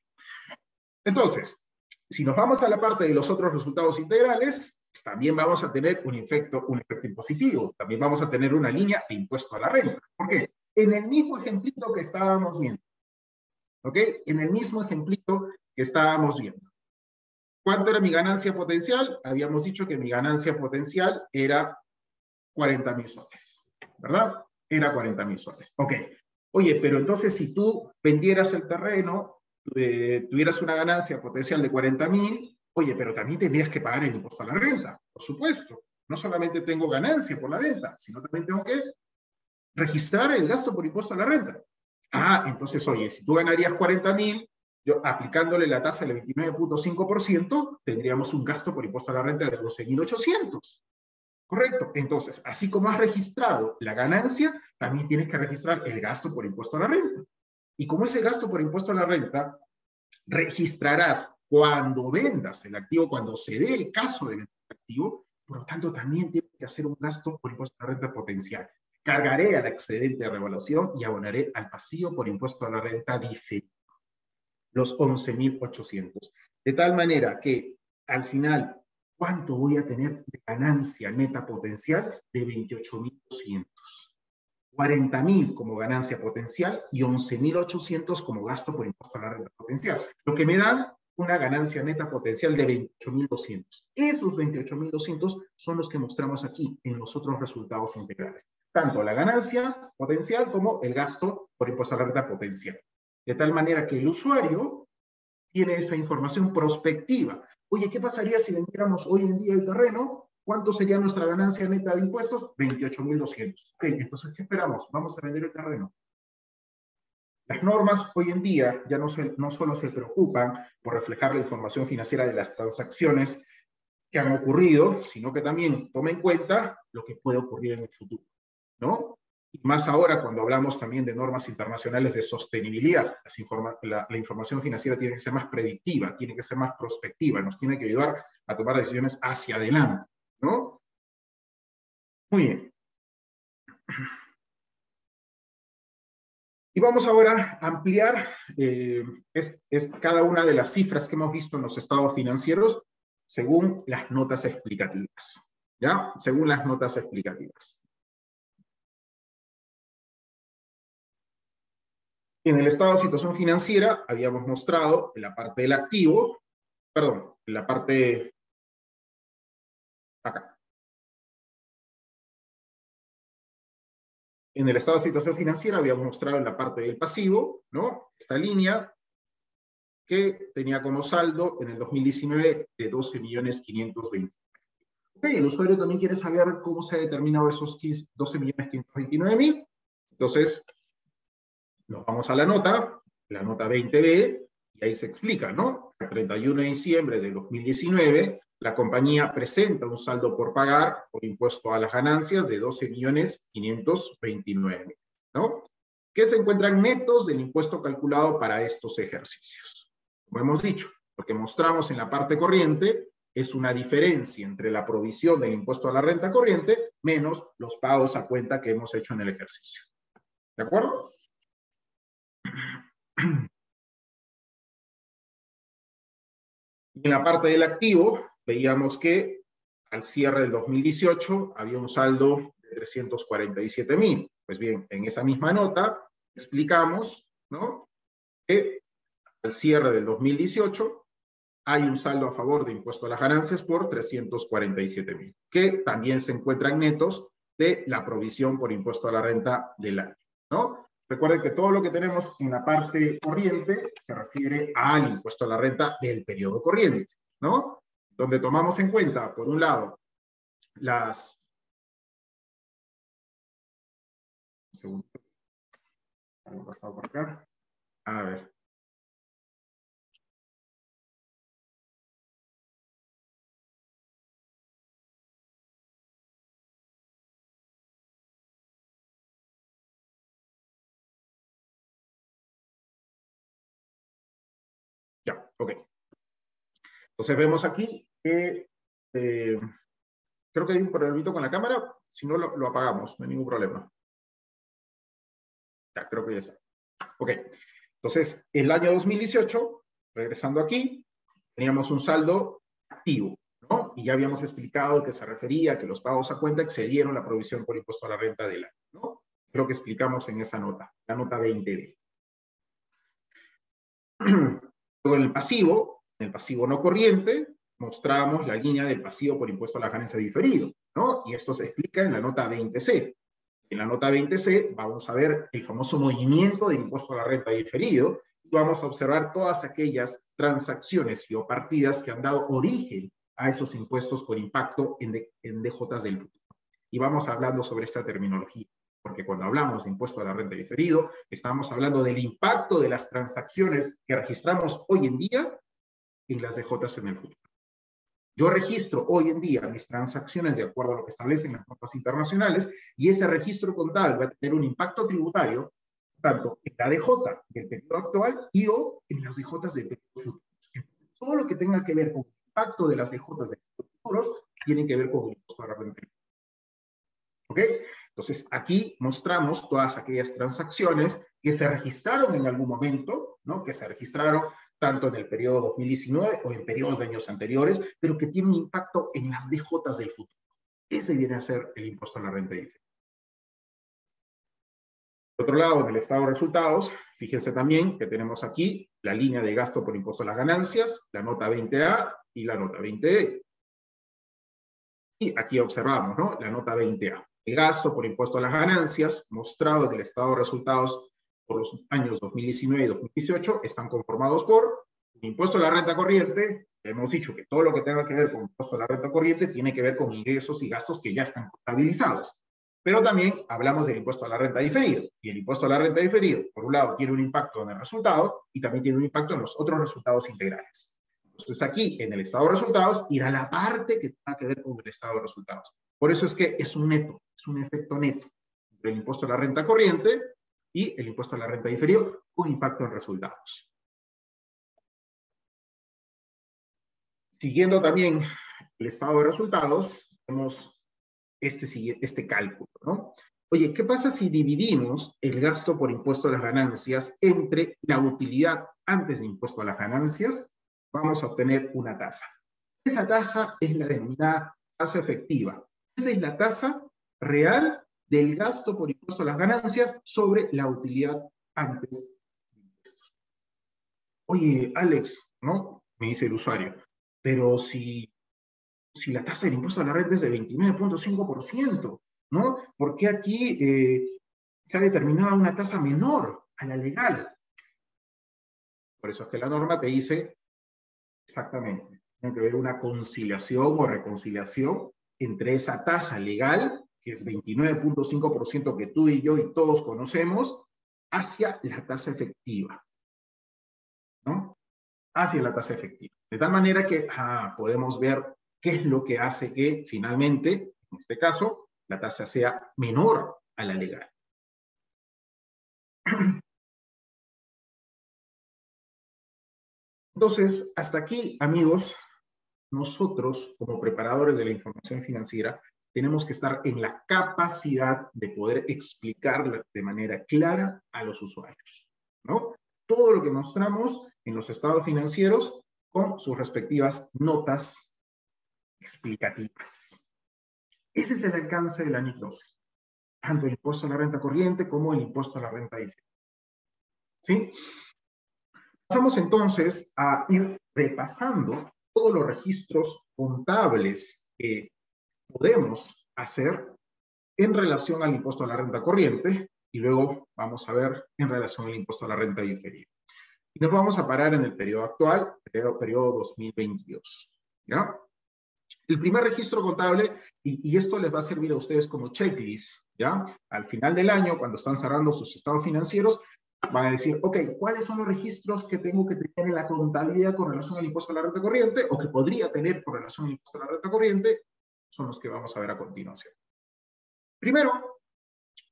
Entonces, si nos vamos a la parte de los otros resultados integrales, pues también vamos a tener un efecto, un efecto impositivo, también vamos a tener una línea de impuesto a la renta. ¿Por qué? En el mismo ejemplito que estábamos viendo, ¿ok? En el mismo ejemplito que estábamos viendo. ¿Cuánto era mi ganancia potencial? Habíamos dicho que mi ganancia potencial era 40 mil soles, ¿verdad? Era 40 mil soles. Ok. Oye, pero entonces si tú vendieras el terreno, eh, tuvieras una ganancia potencial de 40 mil, oye, pero también tendrías que pagar el impuesto a la renta, por supuesto. No solamente tengo ganancia por la venta, sino también tengo que registrar el gasto por impuesto a la renta. Ah, entonces, oye, si tú ganarías 40 mil, aplicándole la tasa del 29.5%, tendríamos un gasto por impuesto a la renta de 12.800. Correcto. Entonces, así como has registrado la ganancia, también tienes que registrar el gasto por impuesto a la renta. Y como ese gasto por impuesto a la renta, registrarás cuando vendas el activo, cuando se dé el caso de vender el activo, por lo tanto, también tienes que hacer un gasto por impuesto a la renta potencial. Cargaré al excedente de revaluación y abonaré al pasivo por impuesto a la renta diferido, los 11.800. De tal manera que al final, ¿cuánto voy a tener de ganancia neta potencial? De 28.200. 40.000 como ganancia potencial y 11.800 como gasto por impuesto a la renta potencial. Lo que me dan una ganancia neta potencial de 28.200. Esos 28.200 son los que mostramos aquí en los otros resultados integrales. Tanto la ganancia potencial como el gasto por impuesto a la renta potencial. De tal manera que el usuario tiene esa información prospectiva. Oye, ¿qué pasaría si vendiéramos hoy en día el terreno? ¿Cuánto sería nuestra ganancia neta de impuestos? 28.200. Ok, entonces, ¿qué esperamos? Vamos a vender el terreno. Las normas hoy en día ya no, no solo se preocupan por reflejar la información financiera de las transacciones que han ocurrido, sino que también toma en cuenta lo que puede ocurrir en el futuro, ¿no? Y más ahora cuando hablamos también de normas internacionales de sostenibilidad, la, información financiera tiene que ser más predictiva, tiene que ser más prospectiva, nos tiene que ayudar a tomar decisiones hacia adelante, ¿no? Muy bien. Y vamos ahora a ampliar eh, es, cada una de las cifras que hemos visto en los estados financieros según las notas explicativas. ¿Ya? Según las notas explicativas. En el estado de situación financiera habíamos mostrado en la parte del activo, perdón, en la parte acá, En el estado de situación financiera habíamos mostrado en la parte del pasivo, ¿no? Esta línea que tenía como saldo en el 2019 de 12.520. Ok, el usuario también quiere saber cómo se ha determinado esos 12.529.000. Entonces, nos vamos a la nota, la nota 20B, y ahí se explica, ¿no? El 31 de diciembre de 2019, la compañía presenta un saldo por pagar por impuesto a las ganancias de 12.529.000, ¿no? ¿Qué se encuentran netos del impuesto calculado para estos ejercicios? Como hemos dicho, lo que mostramos en la parte corriente es una diferencia entre la provisión del impuesto a la renta corriente menos los pagos a cuenta que hemos hecho en el ejercicio. ¿De acuerdo? En la parte del activo, veíamos que al cierre del 2018 había un saldo de 347 mil. Pues bien, en esa misma nota explicamos ¿no? que al cierre del 2018 hay un saldo a favor de impuesto a las ganancias por 347 mil, que también se encuentran netos de la provisión por impuesto a la renta del año. ¿no? Recuerden que todo lo que tenemos en la parte corriente se refiere al impuesto a la renta del periodo corriente, ¿no? donde tomamos en cuenta, por un lado, las... Un segundo. pasado por acá. A ver. Ok. Entonces vemos aquí que eh, creo que hay un problemito con la cámara, si no lo, apagamos, no hay ningún problema. Ya, creo que ya está. Ok, entonces el año 2018, regresando aquí, teníamos un saldo activo, ¿no? Y ya habíamos explicado que se refería a que los pagos a cuenta excedieron la provisión por impuesto a la renta del año, ¿no? Creo que explicamos en esa nota, la nota 20B. Luego en el pasivo, en el pasivo no corriente, mostramos la línea del pasivo por impuesto a la ganancia diferido, ¿no? Y esto se explica en la nota 20C. En la nota 20C vamos a ver el famoso movimiento de impuesto a la renta diferido y vamos a observar todas aquellas transacciones y o partidas que han dado origen a esos impuestos por impacto en, en DJs del futuro. Y vamos hablando sobre esta terminología, porque cuando hablamos de impuesto a la renta diferido, estamos hablando del impacto de las transacciones que registramos hoy en día en las DJs en el futuro. Yo registro hoy en día mis transacciones de acuerdo a lo que establecen las normas internacionales y ese registro contable va a tener un impacto tributario tanto en la DJ del periodo actual y o en las DJs del periodo futuro. Todo lo que tenga que ver con el impacto de las DJs de futuros tiene que ver con el impuesto a la renta. ¿Ok? Entonces, aquí mostramos todas aquellas transacciones que se registraron en algún momento, ¿no? Que se registraron tanto en el periodo 2019 o en periodos de años anteriores, pero que tiene un impacto en las DJs del futuro. Ese viene a ser el impuesto a la renta diferente. Por otro lado, en el estado de resultados, fíjense también que tenemos aquí la línea de gasto por impuesto a las ganancias, la nota 20A y la nota 20E. Y aquí observamos, ¿no? La nota 20A. El gasto por impuesto a las ganancias, mostrado en el estado de resultados por los años 2019 y 2018 están conformados por un impuesto a la renta corriente. Hemos dicho que todo lo que tenga que ver con impuesto a la renta corriente tiene que ver con ingresos y gastos que ya están contabilizados. Pero también hablamos del impuesto a la renta diferido. Y el impuesto a la renta diferido, por un lado, tiene un impacto en el resultado y también tiene un impacto en los otros resultados integrales. Entonces aquí, en el estado de resultados, irá la parte que tenga que ver con el estado de resultados. Por eso es que es un neto, es un efecto neto entre el impuesto a la renta corriente y el impuesto a la renta diferido con impacto en resultados. Siguiendo también el estado de resultados, tenemos este, este cálculo, ¿no? Oye, ¿qué pasa si dividimos el gasto por impuesto a las ganancias entre la utilidad antes de impuesto a las ganancias? Vamos a obtener una tasa. Esa tasa es la denominada tasa efectiva. Esa es la tasa real del gasto por impuesto a las ganancias sobre la utilidad antes de impuestos. Oye, Alex, ¿no? Me dice el usuario, pero si, si la tasa del impuesto a la renta es de 29.5%, ¿no? ¿Por qué aquí eh, se ha determinado una tasa menor a la legal? Por eso es que la norma te dice exactamente, tiene que haber una conciliación o reconciliación entre esa tasa legal que es 29.5% que tú y yo y todos conocemos, hacia la tasa efectiva. ¿No? Hacia la tasa efectiva. De tal manera que ah, podemos ver qué es lo que hace que finalmente, en este caso, la tasa sea menor a la legal. Entonces, hasta aquí, amigos, nosotros como preparadores de la información financiera tenemos que estar en la capacidad de poder explicar de manera clara a los usuarios, ¿no? Todo lo que mostramos en los estados financieros con sus respectivas notas explicativas. Ese es el alcance de la NIC 12, tanto el impuesto a la renta corriente como el impuesto a la renta diferente. ¿Sí? Pasamos entonces a ir repasando todos los registros contables que podemos hacer en relación al impuesto a la renta corriente y luego vamos a ver en relación al impuesto a la renta diferida. Y nos vamos a parar en el periodo actual, periodo, periodo 2022. ¿ya? El primer registro contable, y, y, esto les va a servir a ustedes como checklist, ¿ya? Al final del año, cuando están cerrando sus estados financieros, van a decir, ok, ¿cuáles son los registros que tengo que tener en la contabilidad con relación al impuesto a la renta corriente o que podría tener con relación al impuesto a la renta corriente? son los que vamos a ver a continuación. Primero,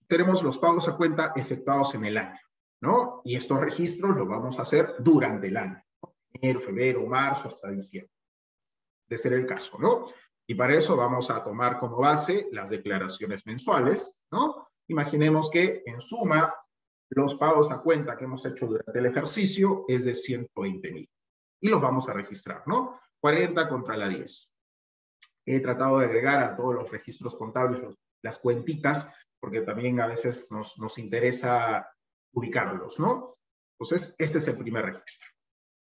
tenemos los pagos a cuenta efectuados en el año, ¿no? Y estos registros los vamos a hacer durante el año, enero, febrero, marzo, hasta diciembre, de ser el caso, ¿no? Y para eso vamos a tomar como base las declaraciones mensuales, ¿no? Imaginemos que en suma los pagos a cuenta que hemos hecho durante el ejercicio es de 120 mil. Y los vamos a registrar, ¿no? 40 contra la 10 he tratado de agregar a todos los registros contables las cuentitas, porque también a veces nos, nos interesa ubicarlos, ¿no? Entonces, este es el primer registro.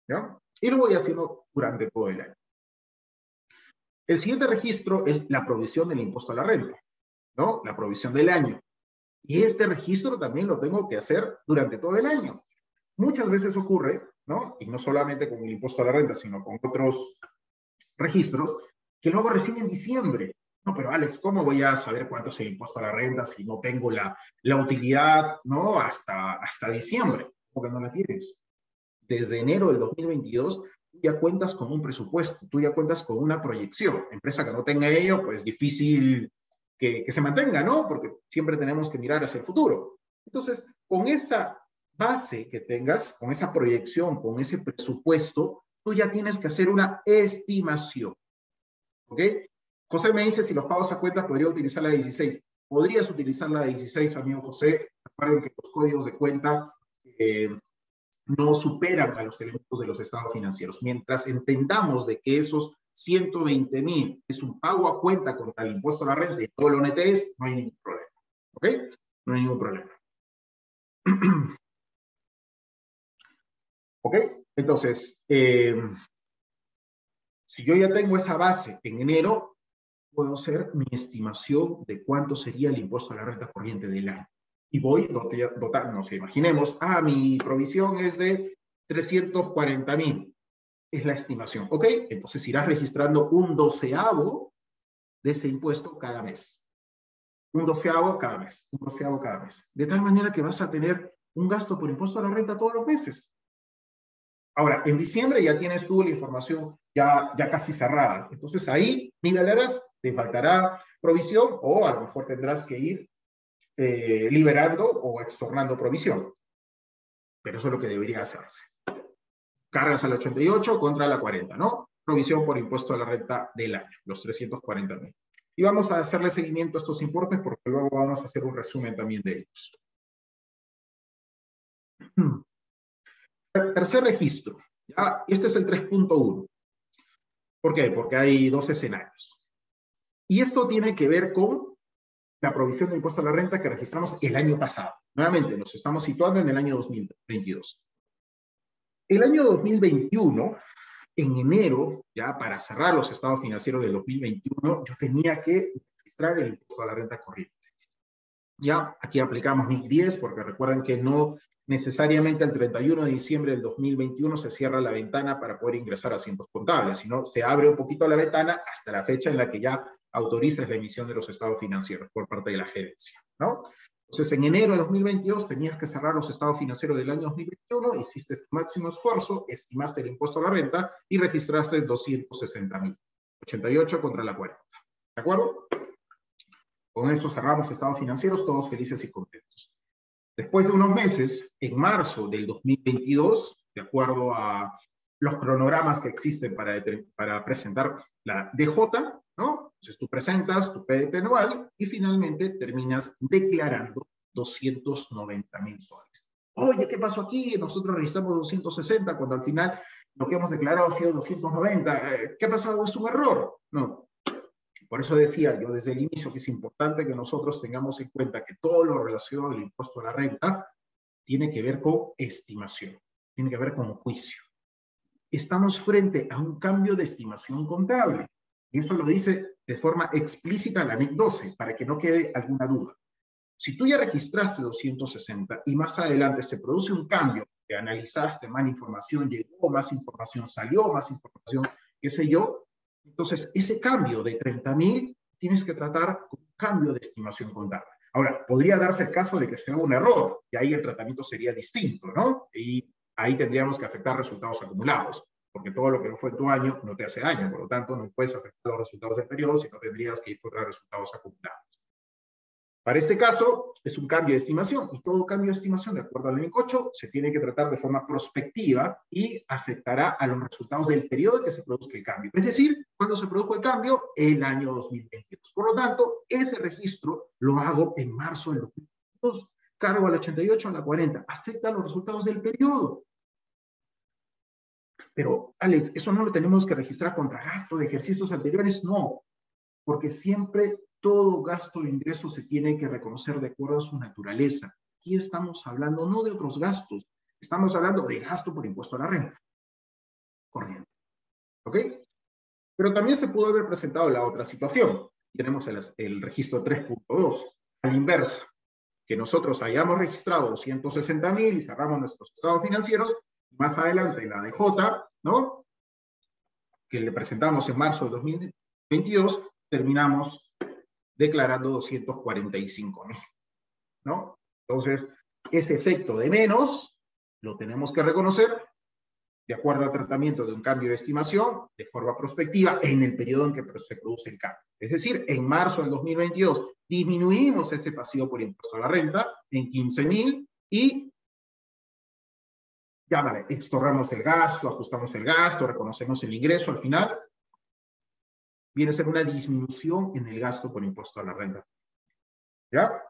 ¿ya? Y lo voy haciendo durante todo el año. El siguiente registro es la provisión del impuesto a la renta, ¿no? La provisión del año. Y este registro también lo tengo que hacer durante todo el año. Muchas veces ocurre, ¿no? Y no solamente con el impuesto a la renta, sino con otros registros, que luego recién en diciembre. No, pero Alex, ¿cómo voy a saber cuánto es el impuesto a la renta si no tengo la, la utilidad, ¿no? Hasta, hasta diciembre, porque no la tienes. Desde enero del 2022 tú ya cuentas con un presupuesto, tú ya cuentas con una proyección. Empresa que no tenga ello, pues difícil que, que se mantenga, ¿no? Porque siempre tenemos que mirar hacia el futuro. Entonces, con esa base que tengas, con esa proyección, con ese presupuesto, tú ya tienes que hacer una estimación. ¿Ok? José me dice si los pagos a cuenta podría utilizar la 16. Podrías utilizar la 16, amigo José. Recuerden que los códigos de cuenta eh, no superan a los elementos de los estados financieros. Mientras entendamos de que esos 120 mil es un pago a cuenta contra el impuesto a la renta y todo lo no hay ningún problema. ¿Ok? No hay ningún problema. ¿Ok? Entonces, eh, si yo ya tengo esa base en enero, puedo hacer mi estimación de cuánto sería el impuesto a la renta corriente del año. Y voy dotando, no sé, imaginemos, ah, mi provisión es de 340 mil. Es la estimación, ¿ok? Entonces irás registrando un doceavo de ese impuesto cada mes. Un doceavo cada mes, un doceavo cada mes. De tal manera que vas a tener un gasto por impuesto a la renta todos los meses. Ahora, en diciembre ya tienes tú la información ya, ya casi cerrada. Entonces ahí nivelarás, te faltará provisión o a lo mejor tendrás que ir eh, liberando o extornando provisión. Pero eso es lo que debería hacerse. Cargas al 88 contra la 40, ¿no? Provisión por impuesto a la renta del año, los 340 mil. Y vamos a hacerle seguimiento a estos importes porque luego vamos a hacer un resumen también de ellos. Tercer registro. ¿ya? Este es el 3.1. ¿Por qué? Porque hay dos escenarios. Y esto tiene que ver con la provisión de impuesto a la renta que registramos el año pasado. Nuevamente, nos estamos situando en el año 2022. El año 2021, en enero, ya para cerrar los estados financieros del 2021, yo tenía que registrar el impuesto a la renta corriente. Ya, aquí aplicamos 1010 porque recuerden que no necesariamente el 31 de diciembre del 2021 se cierra la ventana para poder ingresar a asientos contables, sino se abre un poquito la ventana hasta la fecha en la que ya autorizas la emisión de los estados financieros por parte de la gerencia, ¿no? Entonces, en enero de 2022 tenías que cerrar los estados financieros del año 2021, hiciste tu máximo esfuerzo, estimaste el impuesto a la renta y registraste 260 mil, 88 contra la 40. ¿De acuerdo? Con eso cerramos estados financieros, todos felices y contentos. Después de unos meses, en marzo del 2022, de acuerdo a los cronogramas que existen para, para presentar la DJ, ¿no? Entonces tú presentas tu PDT anual y finalmente terminas declarando 290 mil soles. Oye, ¿qué pasó aquí? Nosotros registramos 260 cuando al final lo que hemos declarado ha sido 290. Eh, ¿Qué ha pasado? ¿Es un error? No, por eso decía yo desde el inicio que es importante que nosotros tengamos en cuenta que todo lo relacionado al impuesto a la renta tiene que ver con estimación, tiene que ver con juicio. Estamos frente a un cambio de estimación contable. Y eso lo dice de forma explícita la NIC 12, para que no quede alguna duda. Si tú ya registraste 260 y más adelante se produce un cambio, que analizaste más información, llegó más información, salió más información, qué sé yo, entonces, ese cambio de 30.000 tienes que tratar con un cambio de estimación contable. Ahora, podría darse el caso de que sea un error y ahí el tratamiento sería distinto, ¿no? Y ahí tendríamos que afectar resultados acumulados, porque todo lo que no fue tu año no te hace daño, por lo tanto no puedes afectar los resultados del periodo, sino tendrías que ir contra resultados acumulados. Para este caso, es un cambio de estimación y todo cambio de estimación, de acuerdo al 8, se tiene que tratar de forma prospectiva y afectará a los resultados del periodo en que se produzca el cambio. Es decir, cuando se produjo el cambio, el año 2022. Por lo tanto, ese registro lo hago en marzo del 2022. Cargo al 88, a la 40. Afecta a los resultados del periodo. Pero, Alex, eso no lo tenemos que registrar contra gasto de ejercicios anteriores. No, porque siempre todo gasto de ingreso se tiene que reconocer de acuerdo a su naturaleza. Aquí estamos hablando no de otros gastos, estamos hablando de gasto por impuesto a la renta. corriente. ¿Ok? Pero también se pudo haber presentado la otra situación. Tenemos el, registro 3.2, a la inversa, que nosotros hayamos registrado 260 mil y cerramos nuestros estados financieros, más adelante la DJ, ¿no? Que le presentamos en marzo de 2022, terminamos declarando 245 mil, ¿no? Entonces, ese efecto de menos lo tenemos que reconocer de acuerdo al tratamiento de un cambio de estimación de forma prospectiva en el periodo en que se produce el cambio. Es decir, en marzo del 2022 disminuimos ese pasivo por impuesto a la renta en 15 mil y ya vale, extorramos el gasto, ajustamos el gasto, reconocemos el ingreso al final. Viene a ser una disminución en el gasto por impuesto a la renta. ¿Ya?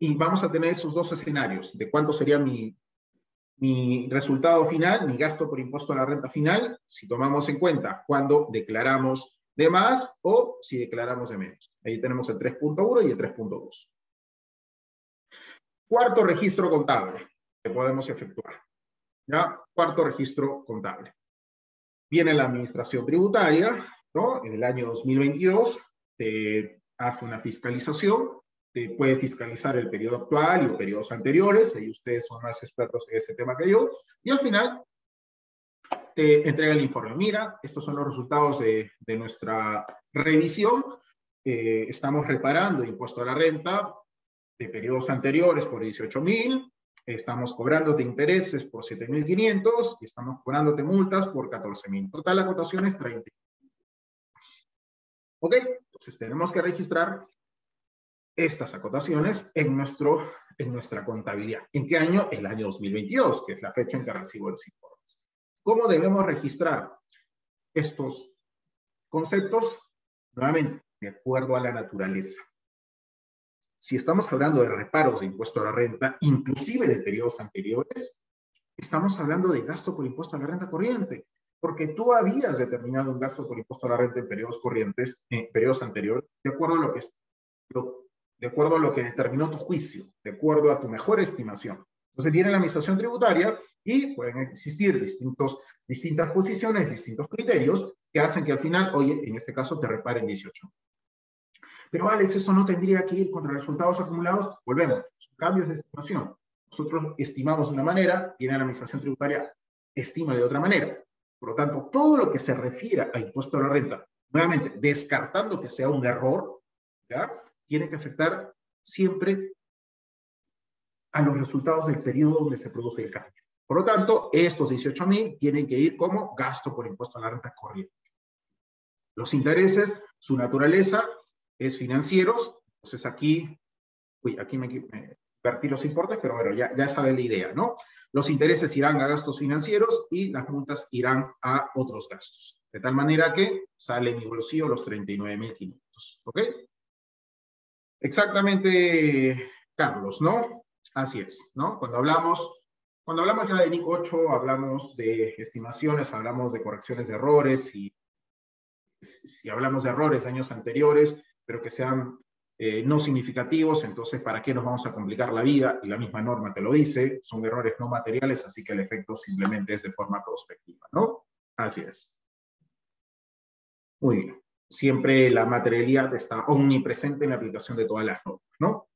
Y vamos a tener esos dos escenarios de cuánto sería mi mi resultado final, mi gasto por impuesto a la renta final, si tomamos en cuenta cuando declaramos de más o si declaramos de menos. Ahí tenemos el 3.1 y el 3.2. Cuarto registro contable que podemos efectuar. ¿Ya? Cuarto registro contable. Viene la administración tributaria, ¿no? En el año 2022 te hace una fiscalización puede fiscalizar el periodo actual y periodos anteriores, ahí ustedes son más expertos en ese tema que yo, y al final te entrega el informe. Mira, estos son los resultados de, nuestra revisión. Eh, estamos reparando impuesto a la renta de periodos anteriores por 18 mil, estamos cobrándote intereses por 7.500 y estamos cobrándote multas por 14.000. Total, la cotación es 30. ¿Ok? Entonces tenemos que registrar estas acotaciones en, nuestro, en nuestra contabilidad. ¿En qué año? El año 2022, que es la fecha en que recibo los informes. ¿Cómo debemos registrar estos conceptos? Nuevamente, de acuerdo a la naturaleza. Si estamos hablando de reparos de impuesto a la renta, inclusive de periodos anteriores, estamos hablando de gasto por impuesto a la renta corriente, porque tú habías determinado un gasto por impuesto a la renta en periodos corrientes, en periodos anteriores, de acuerdo a lo que, lo, de acuerdo a lo que determinó tu juicio, de acuerdo a tu mejor estimación. Entonces viene la administración tributaria y pueden existir distintos, distintas posiciones, distintos criterios que hacen que al final, oye, en este caso te reparen 18. Pero Alex, esto no tendría que ir contra resultados acumulados. Volvemos, cambios de estimación. Nosotros estimamos de una manera, viene la administración tributaria, estima de otra manera. Por lo tanto, todo lo que se refiera a impuesto a la renta, nuevamente, descartando que sea un error, ¿ya? tiene que afectar siempre a los resultados del periodo donde se produce el cambio. Por lo tanto, estos 18 mil tienen que ir como gasto por impuesto a la renta corriente. Los intereses, su naturaleza es financieros, entonces aquí, uy, aquí me, me invertí los importes, pero bueno, ya, ya saben la idea, ¿no? Los intereses irán a gastos financieros y las multas irán a otros gastos. De tal manera que sale mi bolsillo los 39.500, ¿ok? Exactamente, Carlos, ¿no? Así es, ¿no? Cuando hablamos, cuando hablamos ya de NIC 8, hablamos de estimaciones, hablamos de correcciones de errores y si hablamos de errores de años anteriores, pero que sean eh, no significativos, entonces, ¿para qué nos vamos a complicar la vida? Y la misma norma te lo dice, son errores no materiales, así que el efecto simplemente es de forma prospectiva, ¿no? Así es. Muy bien siempre la materialidad está omnipresente en la aplicación de todas las normas, ¿no?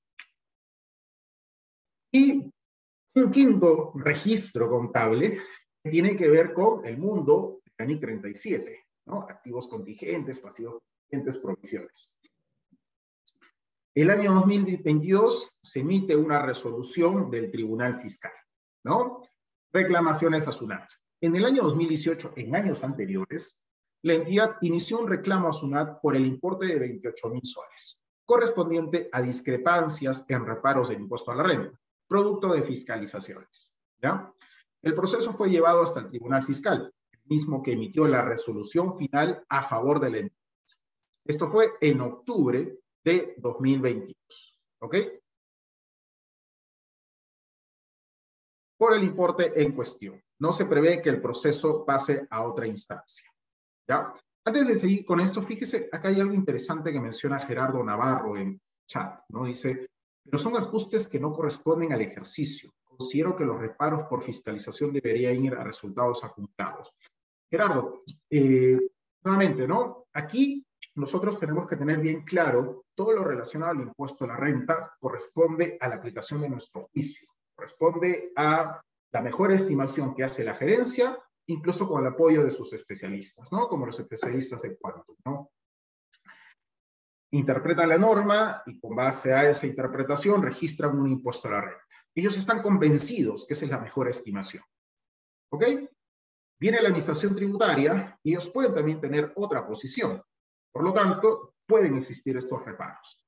Y un quinto registro contable tiene que ver con el mundo de ANIC 37, ¿no? Activos contingentes, pasivos contingentes, provisiones. El año 2022 se emite una resolución del Tribunal Fiscal, ¿no? Reclamaciones a SUNAT. En el año 2018, en años anteriores, la entidad inició un reclamo a SUNAT por el importe de 28 mil soles, correspondiente a discrepancias en reparos del impuesto a la renta, producto de fiscalizaciones. ¿ya? El proceso fue llevado hasta el Tribunal Fiscal, el mismo que emitió la resolución final a favor de la entidad. Esto fue en octubre de 2022. ¿Ok? Por el importe en cuestión. No se prevé que el proceso pase a otra instancia. ¿Ya? Antes de seguir con esto, fíjese, acá hay algo interesante que menciona Gerardo Navarro en chat, ¿no? Dice, pero son ajustes que no corresponden al ejercicio. Considero que los reparos por fiscalización deberían ir a resultados acumulados. Gerardo, eh, nuevamente, ¿no? Aquí nosotros tenemos que tener bien claro todo lo relacionado al impuesto a la renta corresponde a la aplicación de nuestro juicio, corresponde a la mejor estimación que hace la gerencia, incluso con el apoyo de sus especialistas, ¿no? Como los especialistas de Quantum, ¿no? Interpretan la norma y con base a esa interpretación registran un impuesto a la renta. Ellos están convencidos que esa es la mejor estimación. ¿Ok? Viene la administración tributaria y ellos pueden también tener otra posición. Por lo tanto, pueden existir estos reparos.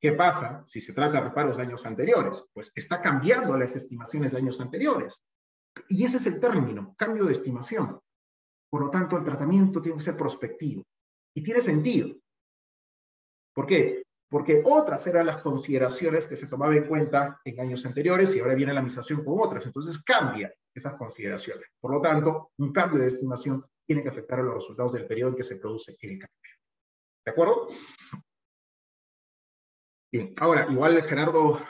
¿Qué pasa si se trata de reparos de años anteriores? Pues está cambiando las estimaciones de años anteriores. Y ese es el término, cambio de estimación. Por lo tanto, el tratamiento tiene que ser prospectivo. Y tiene sentido. ¿Por qué? Porque otras eran las consideraciones que se tomaban en cuenta en años anteriores y ahora viene la administración con otras. Entonces cambia esas consideraciones. Por lo tanto, un cambio de estimación tiene que afectar a los resultados del periodo en que se produce el cambio. ¿De acuerdo? Bien, ahora, igual Gerardo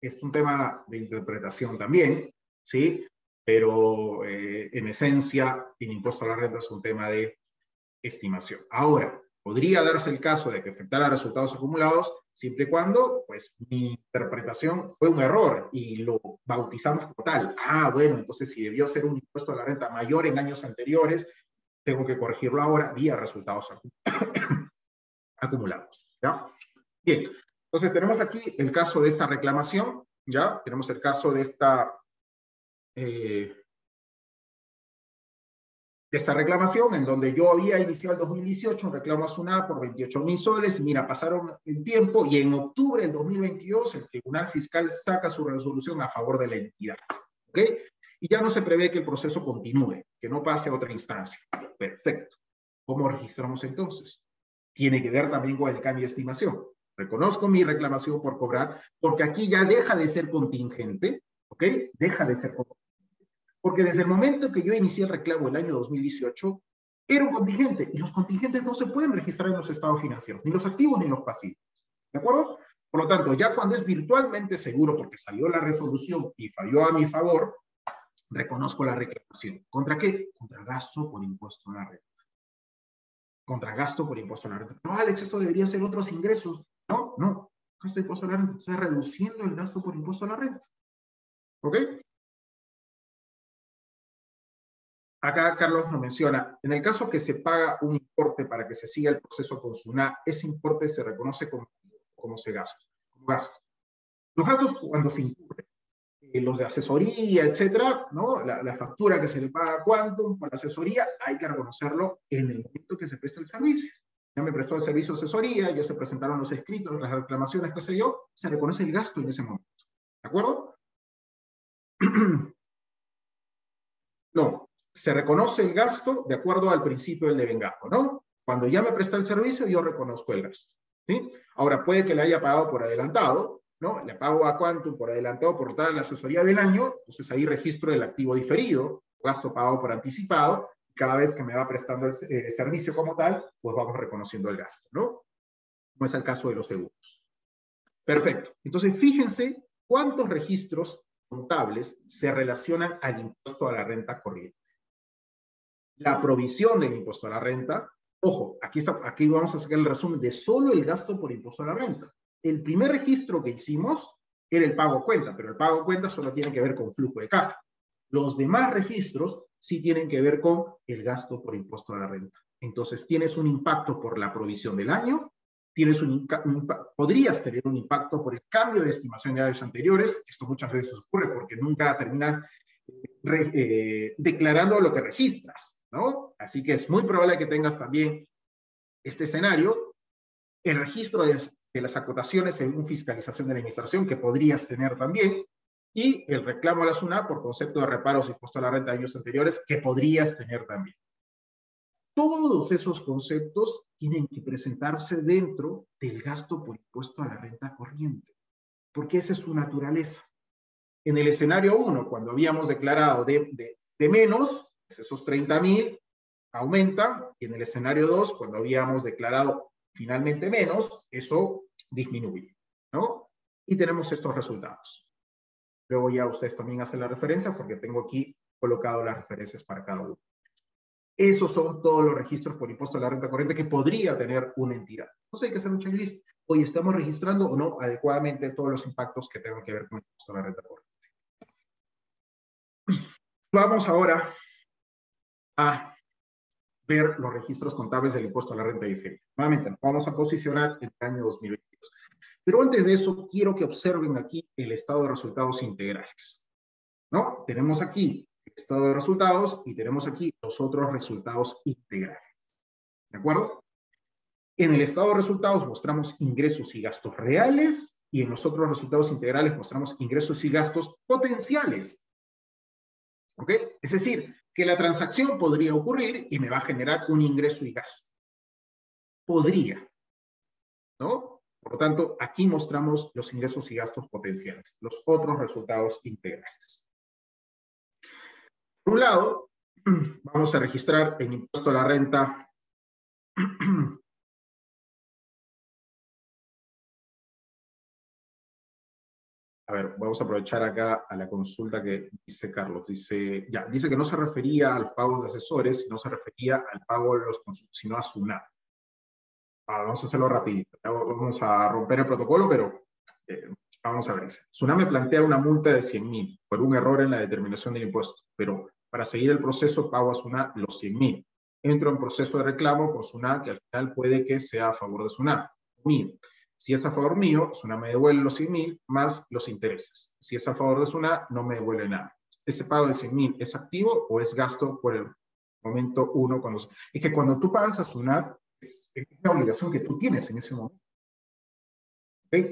es un tema de interpretación también, ¿sí? Pero eh, en esencia, el impuesto a la renta es un tema de estimación. Ahora, podría darse el caso de que afectara resultados acumulados siempre y cuando, pues, mi interpretación fue un error y lo bautizamos como tal. Ah, bueno, entonces si debió ser un impuesto a la renta mayor en años anteriores, tengo que corregirlo ahora vía resultados acumulados. ¿ya? Bien, entonces tenemos aquí el caso de esta reclamación, ¿ya? Tenemos el caso de esta, eh, de esta reclamación en donde yo había iniciado el 2018 un reclamo a SUNA por 28 mil soles mira, pasaron el tiempo y en octubre del 2022 el Tribunal Fiscal saca su resolución a favor de la entidad. ¿Ok? Y ya no se prevé que el proceso continúe, que no pase a otra instancia. Perfecto. ¿Cómo registramos entonces? Tiene que ver también con el cambio de estimación. Reconozco mi reclamación por cobrar, porque aquí ya deja de ser contingente, ¿ok? Deja de ser contingente. Porque desde el momento que yo inicié el reclamo el año 2018, era un contingente, y los contingentes no se pueden registrar en los estados financieros, ni los activos ni los pasivos. ¿De acuerdo? Por lo tanto, ya cuando es virtualmente seguro, porque salió la resolución y falló a mi favor, reconozco la reclamación. ¿Contra qué? Contra gasto por impuesto a la renta. Contra gasto por impuesto a la renta. Pero Alex, esto debería ser otros ingresos. No, no. Gasto de impuesto a la renta. Está reduciendo el gasto por impuesto a la renta. ¿Ok? Acá Carlos nos menciona, en el caso que se paga un importe para que se siga el proceso con SUNA, ese importe se reconoce como, como, se gasto, gasto. Los gastos cuando se incurren eh, los de asesoría, etcétera, ¿no? La, factura que se le paga a Quantum por asesoría, hay que reconocerlo en el momento que se presta el servicio. Ya me prestó el servicio de asesoría, ya se presentaron los escritos, las reclamaciones, qué sé yo, se reconoce el gasto en ese momento. ¿De acuerdo? No, se reconoce el gasto de acuerdo al principio del devengajo, ¿no? Cuando ya me presta el servicio, yo reconozco el gasto. Ahora, puede que le haya pagado por adelantado, ¿no? Le pago a Quantum por adelantado por toda la asesoría del año, entonces ahí registro el activo diferido, gasto pagado por anticipado, cada vez que me va prestando el eh, servicio como tal, pues vamos reconociendo el gasto, ¿no? Como es el caso de los seguros. Perfecto. Entonces, fíjense cuántos registros contables se relacionan al impuesto a la renta corriente. La provisión del impuesto a la renta, ojo, aquí, aquí vamos a sacar el resumen de solo el gasto por impuesto a la renta el primer registro que hicimos era el pago cuenta, pero el pago cuenta solo tiene que ver con flujo de caja. Los demás registros sí tienen que ver con el gasto por impuesto a la renta. Entonces, tienes un impacto por la provisión del año, tienes un, podrías tener un impacto por el cambio de estimación de años anteriores. Esto muchas veces ocurre porque nunca terminas eh, declarando lo que registras, ¿no? Así que es muy probable que tengas también este escenario. El registro de, de las acotaciones según fiscalización de la administración, que podrías tener también, y el reclamo a la SUNA por concepto de reparos impuesto a la renta de años anteriores, que podrías tener también. Todos esos conceptos tienen que presentarse dentro del gasto por impuesto a la renta corriente, porque esa es su naturaleza. En el escenario 1, cuando habíamos declarado de, de, menos, pues esos 30 mil aumentan, y en el escenario 2, cuando habíamos declarado finalmente menos, eso disminuye, ¿no? Y tenemos estos resultados. Luego ya ustedes también hacen la referencia porque tengo aquí colocado las referencias para cada uno. Esos son todos los registros por impuesto a la renta corriente que podría tener una entidad. Entonces hay que hacer un checklist. Hoy estamos registrando o no adecuadamente todos los impactos que tengan que ver con el impuesto a la renta corriente. Vamos ahora a ver los registros contables del impuesto a la renta diferida. Nuevamente, vamos a posicionar en el año 2022. Pero antes de eso, quiero que observen aquí el estado de resultados integrales. ¿No? Tenemos aquí estado de resultados y tenemos aquí los otros resultados integrales. ¿De acuerdo? En el estado de resultados mostramos ingresos y gastos reales y en los otros resultados integrales mostramos ingresos y gastos potenciales. ¿Ok? Es decir, que la transacción podría ocurrir y me va a generar un ingreso y gasto. Podría. ¿No? Por lo tanto, aquí mostramos los ingresos y gastos potenciales, los otros resultados integrales. Por un lado, vamos a registrar el impuesto a la renta A ver, vamos a aprovechar acá a la consulta que dice Carlos. Dice, ya, dice que no se refería al pago de asesores, sino se refería al pago de los sino a SUNAT. vamos a hacerlo rapidito. Vamos a romper el protocolo, pero eh, vamos a ver. SUNAT me plantea una multa de 100 mil por un error en la determinación del impuesto, pero para seguir el proceso pago a SUNAT los 100 mil. Entro en proceso de reclamo con SUNAT, que al final puede que sea a favor de SUNAT. Mil. Si es a favor mío, SUNA me devuelve los 100 mil más los intereses. Si es a favor de SUNA, no me devuelve nada. ¿Ese pago de 100 mil es activo o es gasto por el momento uno? Cuando... Es que cuando tú pagas a SUNAT, es, una obligación que tú tienes en ese momento.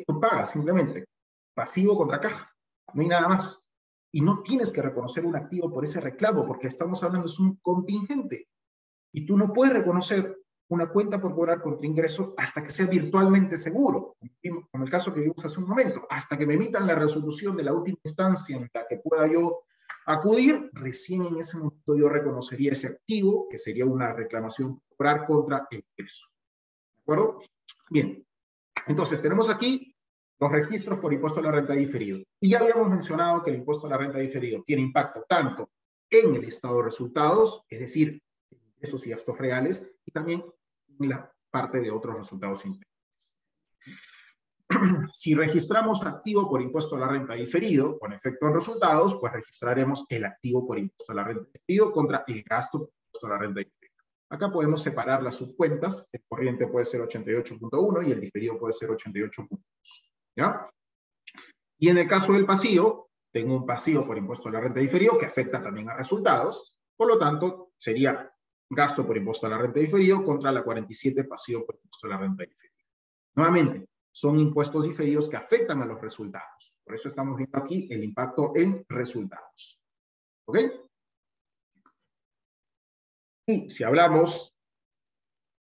Tú pagas simplemente pasivo contra caja, no hay nada más. Y no tienes que reconocer un activo por ese reclamo, porque estamos hablando, es un contingente. Y tú no puedes reconocer una cuenta por cobrar contra ingreso hasta que sea virtualmente seguro, como el caso que vimos hace un momento, hasta que me emitan la resolución de la última instancia en la que pueda yo acudir, recién en ese momento yo reconocería ese activo, que sería una reclamación por cobrar contra ingreso. ¿De acuerdo? Bien, entonces tenemos aquí los registros por impuesto a la renta diferido. Y ya habíamos mencionado que el impuesto a la renta diferido tiene impacto tanto en el estado de resultados, es decir, ingresos y gastos reales, y también la parte de otros resultados internos. Si registramos activo por impuesto a la renta diferido, con efecto en resultados, pues registraremos el activo por impuesto a la renta diferido contra el gasto por impuesto a la renta diferido. Acá podemos separar las subcuentas, el corriente puede ser 88.1 y el diferido puede ser 88.2. ¿Ya? Y en el caso del pasivo, tengo un pasivo por impuesto a la renta diferido que afecta también a resultados, por lo tanto, sería gasto por impuesto a la renta diferido contra la 47 pasivo por impuesto a la renta diferida. Nuevamente, son impuestos diferidos que afectan a los resultados. Por eso estamos viendo aquí el impacto en resultados. ¿Ok? Y si hablamos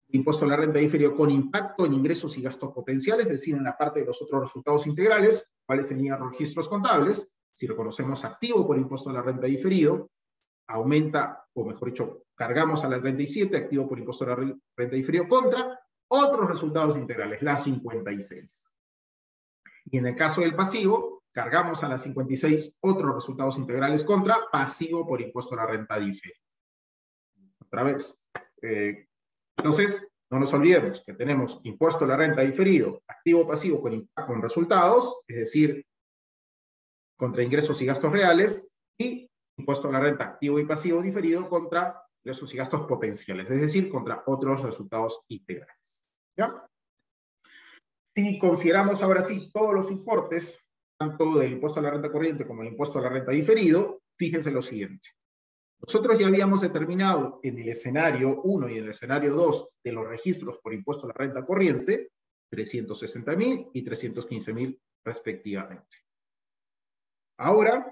de impuesto a la renta diferido con impacto en ingresos y gastos potenciales, es decir, en la parte de los otros resultados integrales, ¿cuáles serían los registros contables? Si reconocemos activo por impuesto a la renta diferido, aumenta, o mejor dicho, cargamos a la 37, activo por impuesto a la renta diferido, contra otros resultados integrales, la 56. Y en el caso del pasivo, cargamos a la 56 otros resultados integrales contra pasivo por impuesto a la renta diferida. Otra vez. Eh, entonces, no nos olvidemos que tenemos impuesto a la renta diferido, activo pasivo con en resultados, es decir, contra ingresos y gastos reales, y impuesto a la renta activo y pasivo diferido contra ingresos y gastos potenciales, es decir, contra otros resultados integrales. ¿Ya? Si consideramos ahora sí todos los importes, tanto del impuesto a la renta corriente como el impuesto a la renta diferido, fíjense lo siguiente. Nosotros ya habíamos determinado en el escenario 1 y en el escenario 2 de los registros por impuesto a la renta corriente, 360.000 y 315.000 respectivamente. Ahora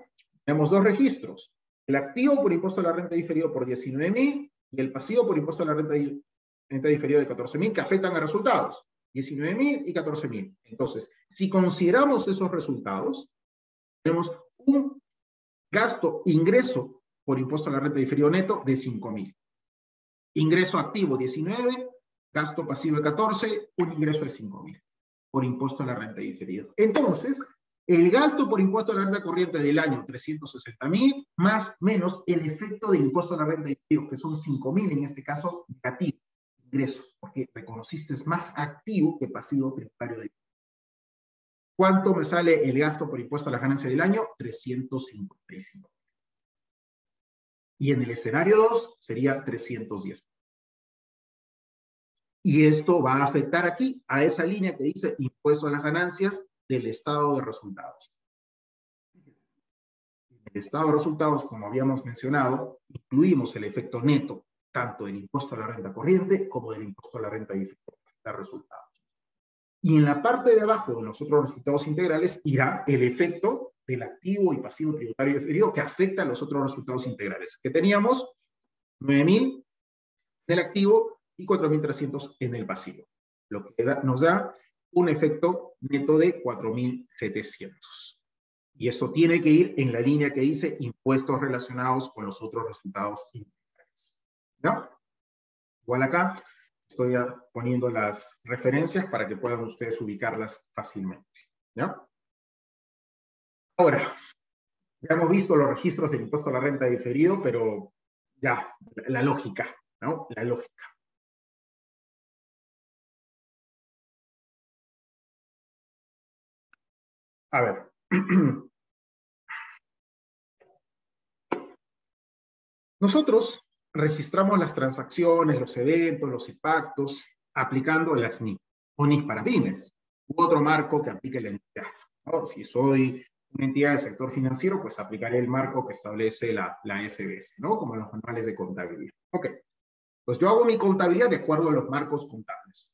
tenemos dos registros, el activo por impuesto a la renta diferido por 19.000 y el pasivo por impuesto a la renta, diferido de 14.000 que afectan a resultados, 19.000 y 14.000. Entonces, si consideramos esos resultados, tenemos un gasto, ingreso por impuesto a la renta diferido neto de 5.000. Ingreso activo 19, gasto pasivo de 14, un ingreso de 5.000 por impuesto a la renta diferido. Entonces, el gasto por impuesto a la renta corriente del año, 360 mil, más menos el efecto del impuesto a la renta efectivo, que son 5 mil, en este caso negativo, ingreso, porque reconociste es más activo que pasivo tributario de ¿Cuánto me sale el gasto por impuesto a la ganancia del año? 355. Y en el escenario 2 sería 310. Y esto va a afectar aquí a esa línea que dice impuesto a las ganancias del estado de resultados. En el estado de resultados, como habíamos mencionado, incluimos el efecto neto tanto del impuesto a la renta corriente como del impuesto a la renta de resultados. Y en la parte de abajo de los otros resultados integrales irá el efecto del activo y pasivo tributario diferido que afecta a los otros resultados integrales. Que teníamos 9.000 del activo y 4.300 en el pasivo. Lo que nos da un efecto neto de 4.700. Y eso tiene que ir en la línea que dice impuestos relacionados con los otros resultados. ¿No? Igual acá, Estoy poniendo las referencias para que puedan ustedes ubicarlas fácilmente. ¿ya? Ahora, ya hemos visto los registros del impuesto a la renta diferido, pero ya, la lógica, ¿no? La lógica. A ver. Nosotros registramos las transacciones, los eventos, los impactos, aplicando las NI o NIF para pymes, u otro marco que aplique la entidad. Si soy una entidad del sector financiero, pues aplicaré el marco que establece la, la SBS, ¿no? Como los manuales de contabilidad. Ok. Pues yo hago mi contabilidad de acuerdo a los marcos contables.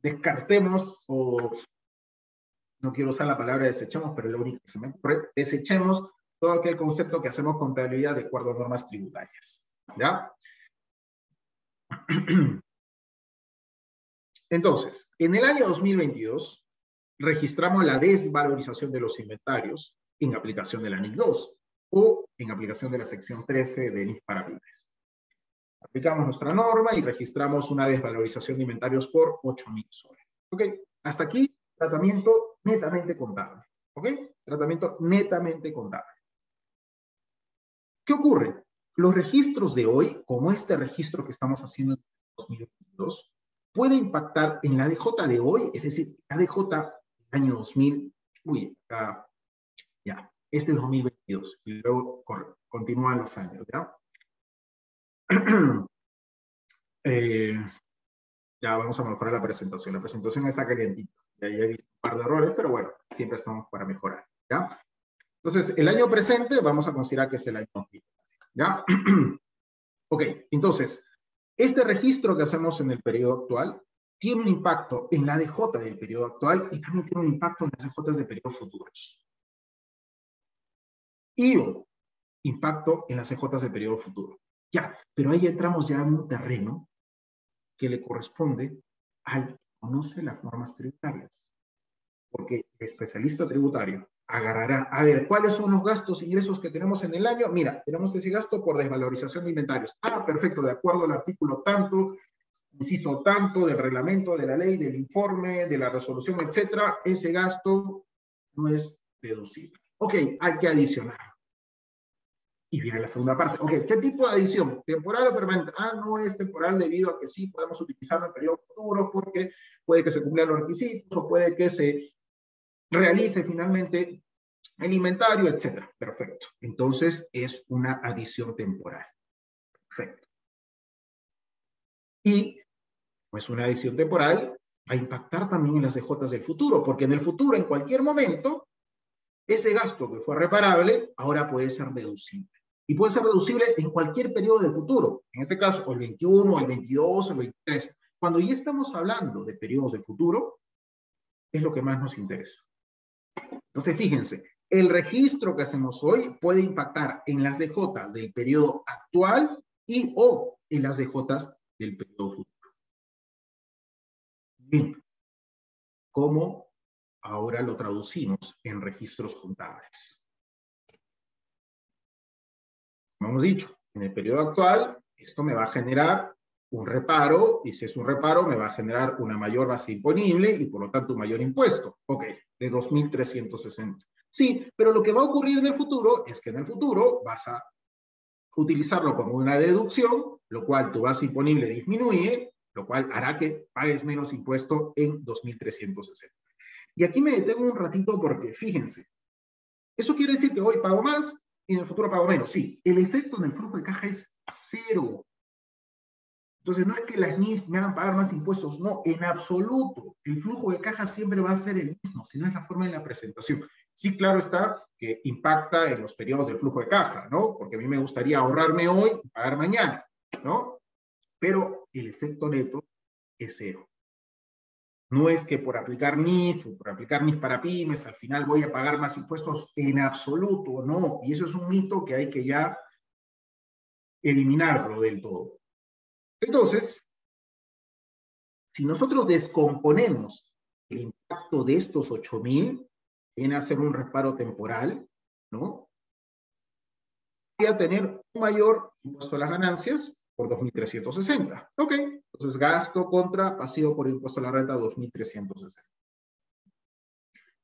Descartemos o no quiero usar la palabra desechemos, pero es lo único que se me ocurre, desechemos todo aquel concepto que hacemos contabilidad de acuerdo a normas tributarias. ¿Ya? Entonces, en el año 2022 registramos la desvalorización de los inventarios en aplicación de la NIC 2 o en aplicación de la sección 13 de NIC para pymes. Aplicamos nuestra norma y registramos una desvalorización de inventarios por 8.000 soles. ¿Ok? Hasta aquí, tratamiento netamente contable. ¿Ok? Tratamiento netamente contable. ¿Qué ocurre? Los registros de hoy, como este registro que estamos haciendo en 2022, puede impactar en la DJ de hoy, es decir, la DJ del año 2000, uy, ya, este es 2022, y luego continúan los años, ¿ya? Eh, ya vamos a mejorar la presentación. La presentación está calientita. Ya, ya he visto par de errores, pero bueno, siempre estamos para mejorar, ¿ya? Entonces, el año presente vamos a considerar que es el año 2000. ¿Ya? ok, entonces, este registro que hacemos en el periodo actual tiene un impacto en la DJ del periodo actual y también tiene un impacto en las DJ de periodos futuros. Y un impacto en las CJ de periodo futuro. Ya, pero ahí entramos ya en un terreno que le corresponde al que conoce las normas tributarias. Porque el especialista tributario agarrará, a ver, ¿cuáles son los gastos e ingresos que tenemos en el año? Mira, tenemos ese gasto por desvalorización de inventarios. Ah, perfecto, de acuerdo al artículo tanto, inciso tanto del reglamento, de la ley, del informe, de la resolución, etcétera, ese gasto no es deducible. Ok, hay que adicionar. Y viene la segunda parte. Ok, ¿qué tipo de adición? ¿Temporal o permanente? Ah, no es temporal debido a que sí podemos utilizarlo en periodo futuro porque puede que se cumplan los requisitos o puede que se realice finalmente el inventario, etcétera. Perfecto. Entonces es una adición temporal. Perfecto. Y pues una adición temporal va a impactar también en las DJs del futuro, porque en el futuro, en cualquier momento, ese gasto que fue reparable ahora puede ser deducible. Y puede ser deducible en cualquier periodo del futuro. En este caso, el 21, el 22, el 23. Cuando ya estamos hablando de periodos del futuro, es lo que más nos interesa. Entonces, fíjense, el registro que hacemos hoy puede impactar en las DJs del periodo actual y o en las DJs del periodo futuro. Bien, ¿cómo ahora lo traducimos en registros contables? Como hemos dicho, en el periodo actual, esto me va a generar un reparo, y si es un reparo me va a generar una mayor base imponible y por lo tanto un mayor impuesto. Ok, de 2.360. Sí, pero lo que va a ocurrir en el futuro es que en el futuro vas a utilizarlo como una deducción, lo cual tu base imponible disminuye, lo cual hará que pagues menos impuesto en 2.360. Y aquí me detengo un ratito porque fíjense, eso quiere decir que hoy pago más y en el futuro pago menos. Sí, el efecto en el flujo de caja es cero. Entonces, no es que las NIF me hagan pagar más impuestos, no, en absoluto. El flujo de caja siempre va a ser el mismo, si no es la forma de la presentación. Sí, claro está que impacta en los periodos del flujo de caja, ¿no? Porque a mí me gustaría ahorrarme hoy y pagar mañana, ¿no? Pero el efecto neto es cero. No es que por aplicar NIF o por aplicar NIF para pymes, al final voy a pagar más impuestos en absoluto, no. Y eso es un mito que hay que ya eliminarlo del todo. Entonces, si nosotros descomponemos el impacto de estos 8.000, viene a ser un reparo temporal, ¿no? Voy a tener un mayor impuesto a las ganancias por 2.360. Ok, entonces gasto contra pasivo por impuesto a la renta 2.360.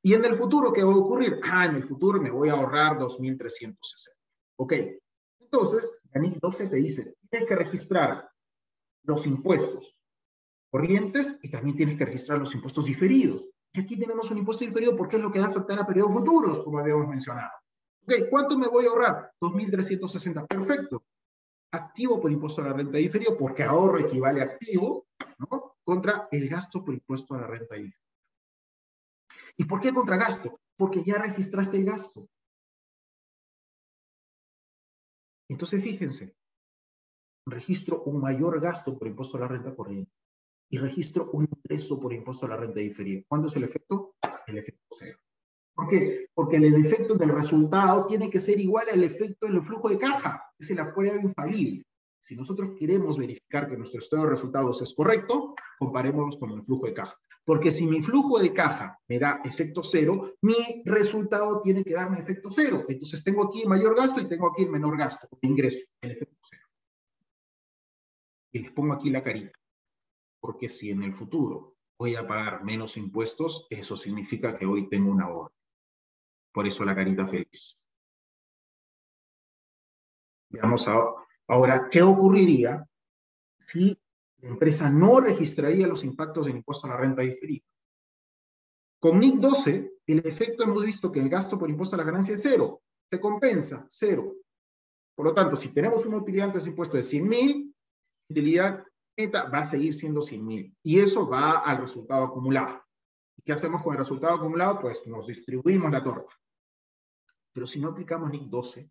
¿Y en el futuro qué va a ocurrir? Ah, en el futuro me voy a ahorrar 2.360. Ok, entonces, la NIC 12 te dice, tienes que registrar los impuestos corrientes y también tienes que registrar los impuestos diferidos. Y aquí tenemos un impuesto diferido porque es lo que va a afectar a periodos futuros, como habíamos mencionado. Ok, ¿cuánto me voy a ahorrar? 2.360. Perfecto. Activo por impuesto a la renta diferido, porque ahorro equivale a activo, ¿no? Contra el gasto por impuesto a la renta diferida. ¿Y por qué contra gasto? Porque ya registraste el gasto. Entonces, fíjense, registro un mayor gasto por impuesto a la renta corriente y registro un ingreso por impuesto a la renta diferida. ¿Cuándo es el efecto? El efecto cero. ¿Por qué? Porque el efecto del resultado tiene que ser igual al efecto del flujo de caja. Es la prueba infalible. Si nosotros queremos verificar que nuestro estado de resultados es correcto, comparémoslo con el flujo de caja. Porque si mi flujo de caja me da efecto cero, mi resultado tiene que darme efecto cero. Entonces tengo aquí el mayor gasto y tengo aquí el menor gasto, el ingreso, el efecto cero. Y les pongo aquí la carita. Porque si en el futuro voy a pagar menos impuestos, eso significa que hoy tengo un ahorro. Por eso la carita feliz. Veamos ahora, ¿qué ocurriría si la empresa no registraría los impactos del impuesto a la renta diferida? Con NIC 12, el efecto hemos visto que el gasto por impuesto a la ganancia es cero. Se compensa, cero. Por lo tanto, si tenemos una utilidad antes de impuesto de 100 mil, utilidad neta va a seguir siendo 100 mil. Y eso va al resultado acumulado. ¿Qué hacemos con el resultado acumulado? Pues nos distribuimos la torta. Pero si no aplicamos NIC 12,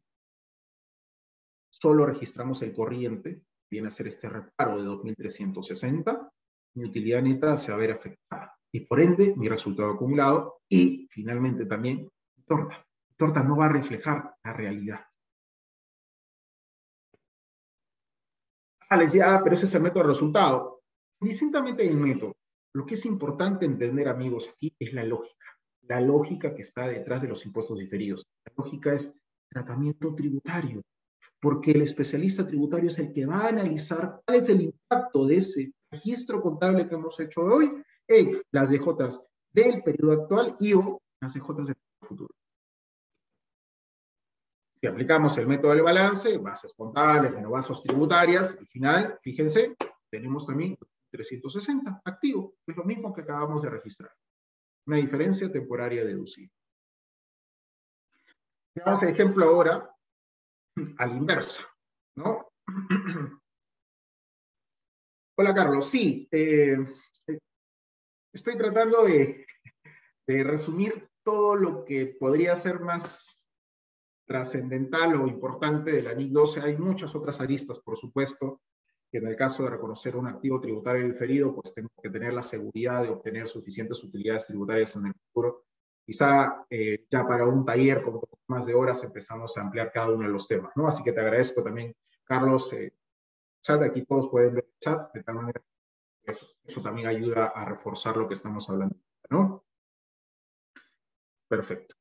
solo registramos el corriente, viene a ser este reparo de 2.360, mi utilidad neta se va a ver afectada. Y por ende, mi resultado acumulado y finalmente también torta. Torta no va a reflejar la realidad. Ah, les decía, ah, pero ese es el método de resultado. Distintamente del método, lo que es importante entender, amigos, aquí es la lógica. La lógica que está detrás de los impuestos diferidos. La lógica es tratamiento tributario, porque el especialista tributario es el que va a analizar cuál es el impacto de ese registro contable que hemos hecho hoy en las DJs del periodo actual y o las DJs del futuro. Si aplicamos el método del balance, bases contables, bases tributarias, al final, fíjense, tenemos también 360 activo, que es lo mismo que acabamos de registrar. Una diferencia temporaria deducida. Veamos el ejemplo ahora a la inversa, ¿no? Hola, Carlos. Sí, eh, estoy tratando de, de resumir todo lo que podría ser más trascendental o importante de la NIC 12. Hay muchas otras aristas, por supuesto, que en el caso de reconocer un activo tributario diferido, pues tenemos que tener la seguridad de obtener suficientes utilidades tributarias en el futuro. Quizá eh, ya para un taller con más de horas empezamos a ampliar cada uno de los temas, ¿no? Así que te agradezco también, Carlos, eh, chat, aquí todos pueden ver el chat, de tal manera que eso, eso también ayuda a reforzar lo que estamos hablando, ¿no? Perfecto.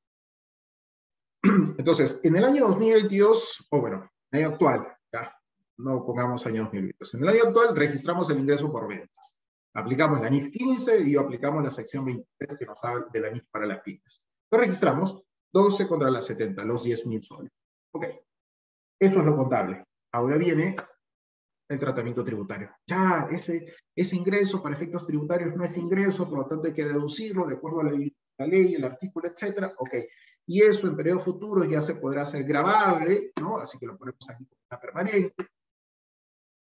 Entonces, en el año 2022, o bueno, en el año actual, ya, no pongamos año 2022. En el año actual registramos el ingreso por ventas. Aplicamos la NIF 15 y aplicamos la sección 23 que nos habla de la NIF para las pymes. Lo registramos 12 contra las 70, los 10 mil soles. Ok, eso es lo contable. Ahora viene el tratamiento tributario. Ya, ese, ese ingreso para efectos tributarios no es ingreso, por lo tanto hay que deducirlo de acuerdo a la, la ley, el artículo, etcétera. Ok, y eso en periodo futuro ya se podrá hacer grabable, ¿no? Así que lo ponemos aquí como una permanente.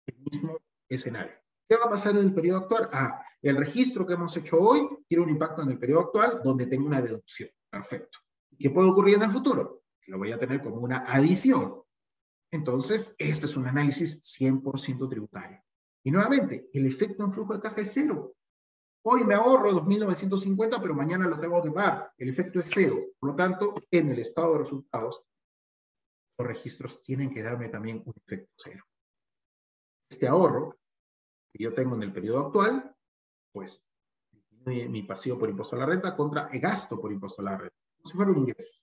El mismo escenario. ¿Qué va a pasar en el periodo actual? Ah, el registro que hemos hecho hoy tiene un impacto en el periodo actual donde tengo una deducción. Perfecto. ¿Qué puede ocurrir en el futuro? Que lo voy a tener como una adición. Entonces, este es un análisis 100% tributario. Y nuevamente, el efecto en flujo de caja es cero. Hoy me ahorro 2.950, pero mañana lo tengo que pagar. El efecto es cero. Por lo tanto, en el estado de resultados, los registros tienen que darme también un efecto cero. Este ahorro que yo tengo en el periodo actual, pues mi pasivo por impuesto a la renta contra el gasto por impuesto a la renta, como si fuera un ingreso.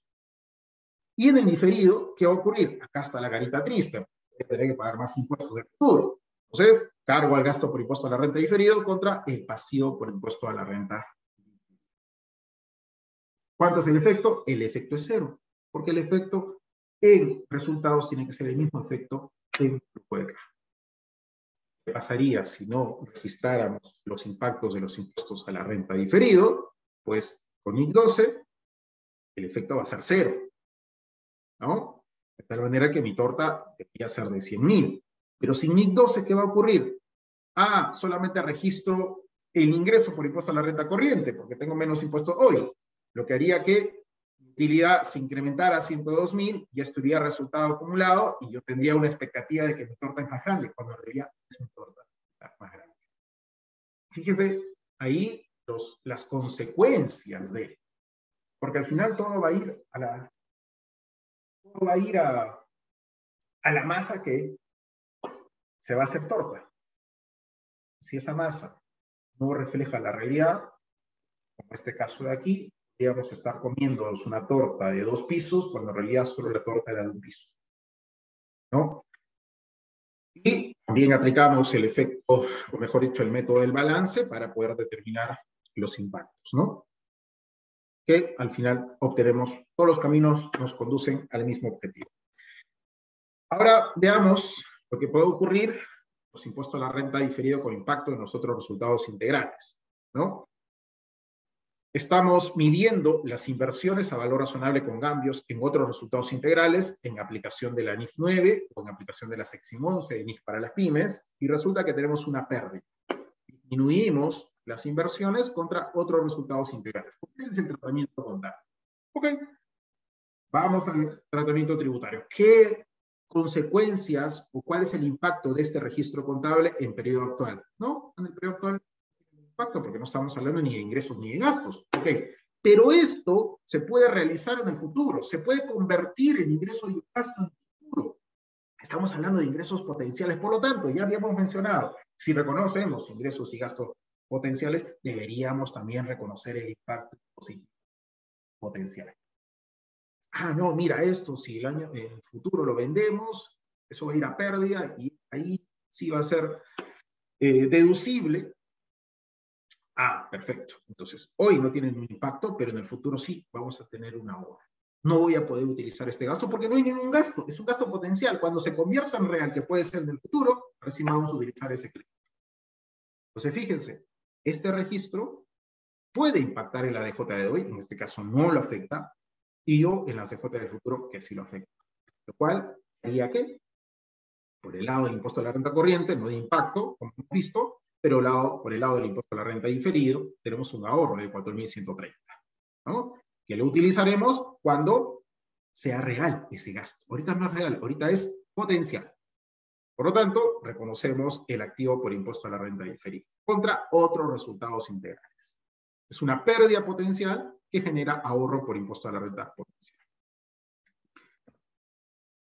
Y en el diferido, ¿qué va a ocurrir? Acá está la carita triste, tener que pagar más impuestos del futuro. Entonces, cargo al gasto por impuesto a la renta diferido contra el pasivo por impuesto a la renta. ¿Cuánto es el efecto? El efecto es cero, porque el efecto en resultados tiene que ser el mismo efecto en flujo de caja. ¿Qué pasaría si no registráramos los impactos de los impuestos a la renta diferido? Pues con IC 12, el efecto va a ser cero. ¿No? De tal manera que mi torta debería ser de 100.000. Pero sin NIC 12, ¿qué va a ocurrir? Ah, solamente registro el ingreso por impuesto a la renta corriente, porque tengo menos impuestos hoy. Lo que haría que utilidad se incrementara a 102.000, ya estaría resultado acumulado y yo tendría una expectativa de que mi torta es más grande, cuando en realidad es mi torta más grande. Fíjese ahí los, las consecuencias de, porque al final todo va a ir a la, todo va a ir a, a la masa que se va a hacer torta. Si esa masa no refleja la realidad, como este caso de aquí, podríamos estar comiéndonos una torta de dos pisos cuando en realidad solo la torta era de un piso. ¿No? Y también aplicamos el efecto, o mejor dicho, el método del balance para poder determinar los impactos, ¿no? Que al final obtenemos, todos los caminos nos conducen al mismo objetivo. Ahora veamos lo que puede ocurrir, los impuestos a la renta diferido con impacto en los otros resultados integrales, ¿no? Estamos midiendo las inversiones a valor razonable con cambios en otros resultados integrales en aplicación de la NIF 9 o en aplicación de la sección 11 de NIF para las pymes y resulta que tenemos una pérdida. Disminuimos las inversiones contra otros resultados integrales. Ese es el tratamiento contable. Ok. Vamos al tratamiento tributario. ¿Qué consecuencias o cuál es el impacto de este registro contable en periodo actual. ¿No? En el periodo actual impacto porque no estamos hablando ni de ingresos ni de gastos. Ok, pero esto se puede realizar en el futuro, se puede convertir en ingreso y gasto en el futuro. Estamos hablando de ingresos potenciales, por lo tanto, ya habíamos mencionado, si reconocemos ingresos y gastos potenciales, deberíamos también reconocer el impacto positivo potencial ah, no, mira esto, si el año, en el futuro lo vendemos, eso va a ir a pérdida y ahí sí va a ser eh, deducible. Ah, perfecto. Entonces, hoy no tienen un impacto, pero en el futuro sí vamos a tener una hora. No voy a poder utilizar este gasto porque no hay ningún gasto, es un gasto potencial. Cuando se convierta en real, que puede ser en el futuro, recién vamos a utilizar ese crédito. Entonces, fíjense, este registro puede impactar en la DJ de hoy, en este caso no lo afecta, y yo en la CJ del futuro que sí lo afecta. Lo cual haría que, por el lado del impuesto a la renta corriente, no de impacto, como hemos visto, pero lado, por el lado del impuesto a la renta diferido, tenemos un ahorro de 4.130, ¿no? Que lo utilizaremos cuando sea real ese gasto. Ahorita no es real, ahorita es potencial. Por lo tanto, reconocemos el activo por impuesto a la renta diferida contra otros resultados integrales. Es una pérdida potencial que genera ahorro por impuesto a la renta potencial.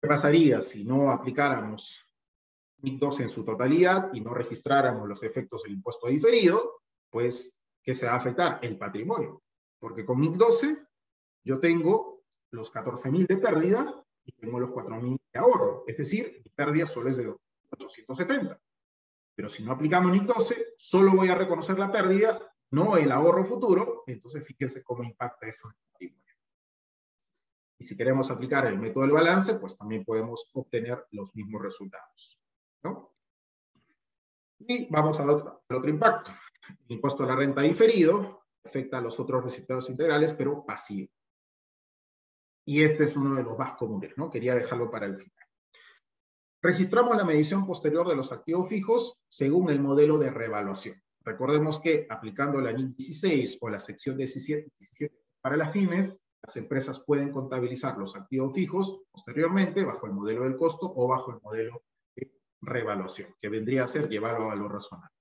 ¿Qué pasaría si no aplicáramos MIC 12 en su totalidad y no registráramos los efectos del impuesto diferido? Pues, ¿qué se va a afectar? El patrimonio. Porque con MIC 12 yo tengo los 14.000 de pérdida y tengo los 4.000 de ahorro. Es decir, mi pérdida solo es de 870. Pero si no aplicamos NIC 12, solo voy a reconocer la pérdida, no el ahorro futuro, entonces fíjense cómo impacta eso en el patrimonio. Y si queremos aplicar el método del balance, pues también podemos obtener los mismos resultados. ¿no? Y vamos al otro, otro impacto. El impuesto a la renta diferido afecta a los otros resultados integrales, pero pasivo. Y este es uno de los más comunes, ¿no? Quería dejarlo para el final. Registramos la medición posterior de los activos fijos según el modelo de revaluación. Recordemos que aplicando la NIC 16 o la sección 17, 17 para las pymes, las empresas pueden contabilizar los activos fijos posteriormente bajo el modelo del costo o bajo el modelo de revaluación, que vendría a ser llevarlo a valor razonable.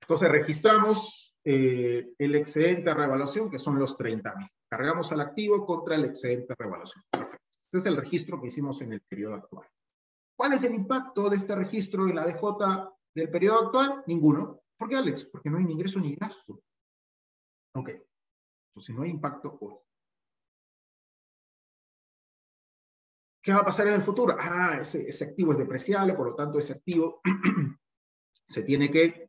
Entonces registramos eh, el excedente de revaluación, que son los 30 mil. Cargamos al activo contra el excedente de revaluación. Perfecto. Este es el registro que hicimos en el periodo actual. ¿Cuál es el impacto de este registro en la DJ del periodo actual? Ninguno. ¿Por qué, Alex? Porque no hay ni ingreso ni gasto. Ok. Entonces no hay impacto hoy. ¿Qué va a pasar en el futuro? Ah, ese, activo es depreciable, por lo tanto ese activo se tiene que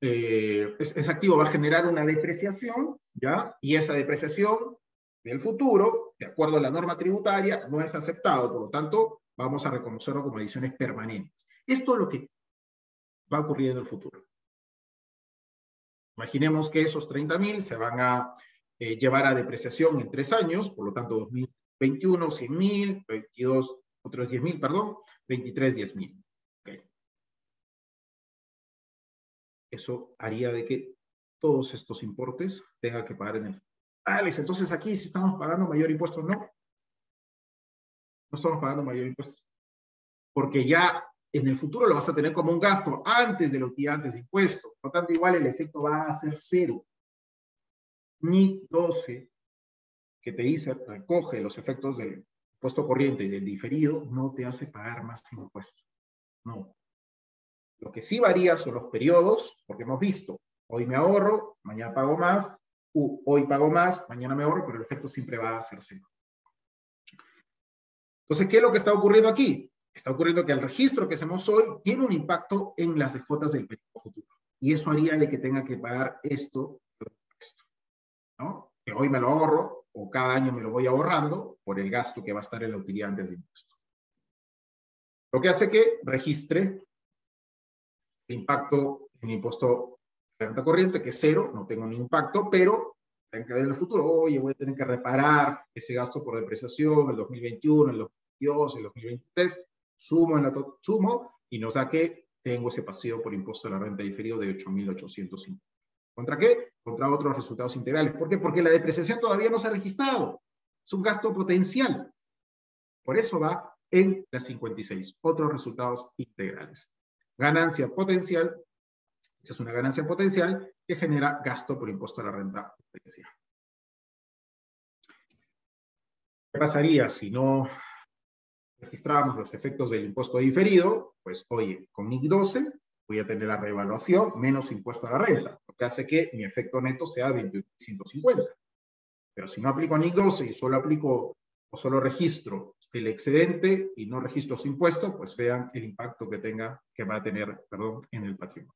eh, ese activo va a generar una depreciación, ¿ya? Y esa depreciación del futuro, de acuerdo a la norma tributaria, no es aceptado, por lo tanto, vamos a reconocerlo como adiciones permanentes. Esto es lo que va a ocurrir en el futuro. Imaginemos que esos 30.000 se van a eh, llevar a depreciación en tres años, por lo tanto, 2021, 100.000, 22, otros 10.000, perdón, 23, 10.000. eso haría de que todos estos importes tengan que pagar en el Alex, entonces aquí si estamos pagando mayor impuesto, no. No estamos pagando mayor impuesto. Porque ya en el futuro lo vas a tener como un gasto antes de los antes de impuesto. Por tanto, igual el efecto va a ser cero. Ni 12, que te dice, recoge los efectos del impuesto corriente y del diferido, no te hace pagar más impuestos. No. Lo que sí varía son los periodos, porque hemos visto, hoy me ahorro, mañana pago más, hoy pago más, mañana me ahorro, pero el efecto siempre va a ser cero. Entonces, ¿qué es lo que está ocurriendo aquí? Está ocurriendo que el registro que hacemos hoy tiene un impacto en las cuotas del periodo futuro. Y eso haría de que tenga que pagar esto, esto, ¿no? Que hoy me lo ahorro, o cada año me lo voy ahorrando por el gasto que va a estar en la utilidad antes de impuesto. Lo que hace que registre impacto en impuesto de renta corriente, que es cero, no tengo ni impacto, pero tengo que ver en el futuro, oye, voy a tener que reparar ese gasto por depreciación el 2021, el 2022, el 2023, sumo, en la sumo y no saque, tengo ese pasivo por impuesto de la renta diferido de 8.805. ¿Contra qué? Contra otros resultados integrales. ¿Por qué? Porque la depreciación todavía no se ha registrado. Es un gasto potencial. Por eso va en la 56. Otros resultados integrales ganancia potencial, esa es una ganancia potencial que genera gasto por impuesto a la renta potencial. ¿Qué pasaría si no registramos los efectos del impuesto diferido? Pues, oye, con NIC 12 voy a tener la revaluación menos impuesto a la renta, lo que hace que mi efecto neto sea 2150. Pero si no aplico NIC 12 y solo aplico o solo registro el excedente y no registro su impuesto, pues vean el impacto que tenga, que va a tener, perdón, en el patrimonio.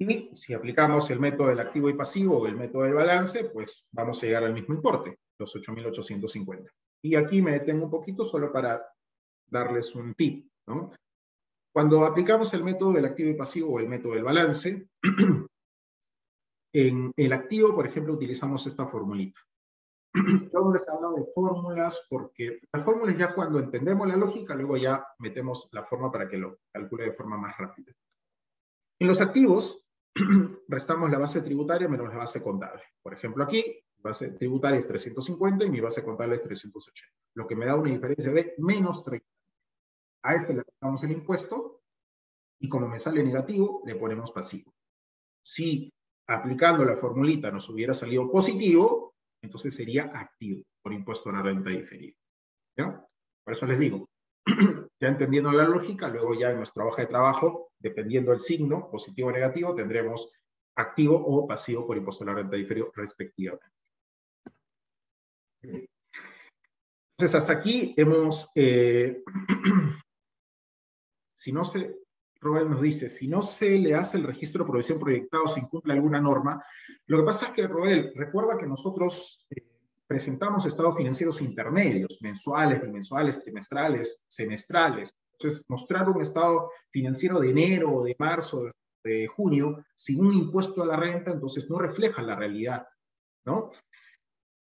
Y si aplicamos el método del activo y pasivo o el método del balance, pues vamos a llegar al mismo importe, los 8.850. Y aquí me detengo un poquito solo para darles un tip. Cuando aplicamos el método del activo y pasivo o el método del balance, en el activo, por ejemplo, utilizamos esta formulita. Yo no les he hablado de fórmulas porque las fórmulas ya cuando entendemos la lógica, luego ya metemos la forma para que lo calcule de forma más rápida. En los activos, restamos la base tributaria menos la base contable. Por ejemplo, aquí, base tributaria es 350 y mi base contable es 380, lo que me da una diferencia de menos 30. A este le aplicamos el impuesto y como me sale negativo, le ponemos pasivo. Si aplicando la formulita nos hubiera salido positivo, entonces sería activo por impuesto a la renta diferida. Por eso les digo, ya entendiendo la lógica, luego ya en nuestra hoja de trabajo, dependiendo del signo, positivo o negativo, tendremos activo o pasivo por impuesto a la renta diferida respectivamente. Entonces, hasta aquí hemos, eh, si no se, Robert nos dice, si no se le hace el registro de provisión proyectado, se incumple alguna norma. Lo que pasa es que, Robert, recuerda que nosotros eh, presentamos estados financieros intermedios, mensuales, bimensuales, trimestrales, semestrales. Entonces, mostrar un estado financiero de enero de marzo, de junio, sin un impuesto a la renta, entonces no refleja la realidad, ¿no?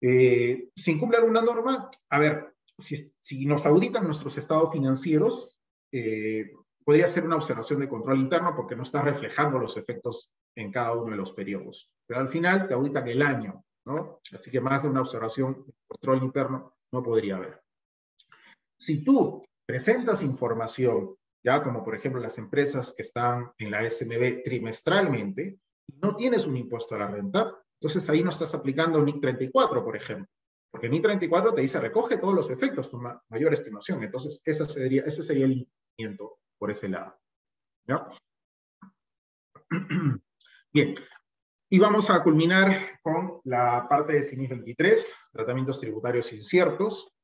Eh, ¿Se incumple alguna norma? A ver, si, nos auditan nuestros estados financieros, eh, podría ser una observación de control interno porque no está reflejando los efectos en cada uno de los periodos. Pero al final te auditan el año, ¿no? Así que más de una observación de control interno no podría haber. Si tú presentas información, ya como por ejemplo las empresas que están en la SMB trimestralmente, no tienes un impuesto a la renta, entonces ahí no estás aplicando NIC 34, por ejemplo. Porque NIC 34 te dice recoge todos los efectos, tu mayor estimación. Entonces ese sería, ese sería el lineamiento por ese lado. Bien, y vamos a culminar con la parte de CINIS 23, tratamientos tributarios inciertos.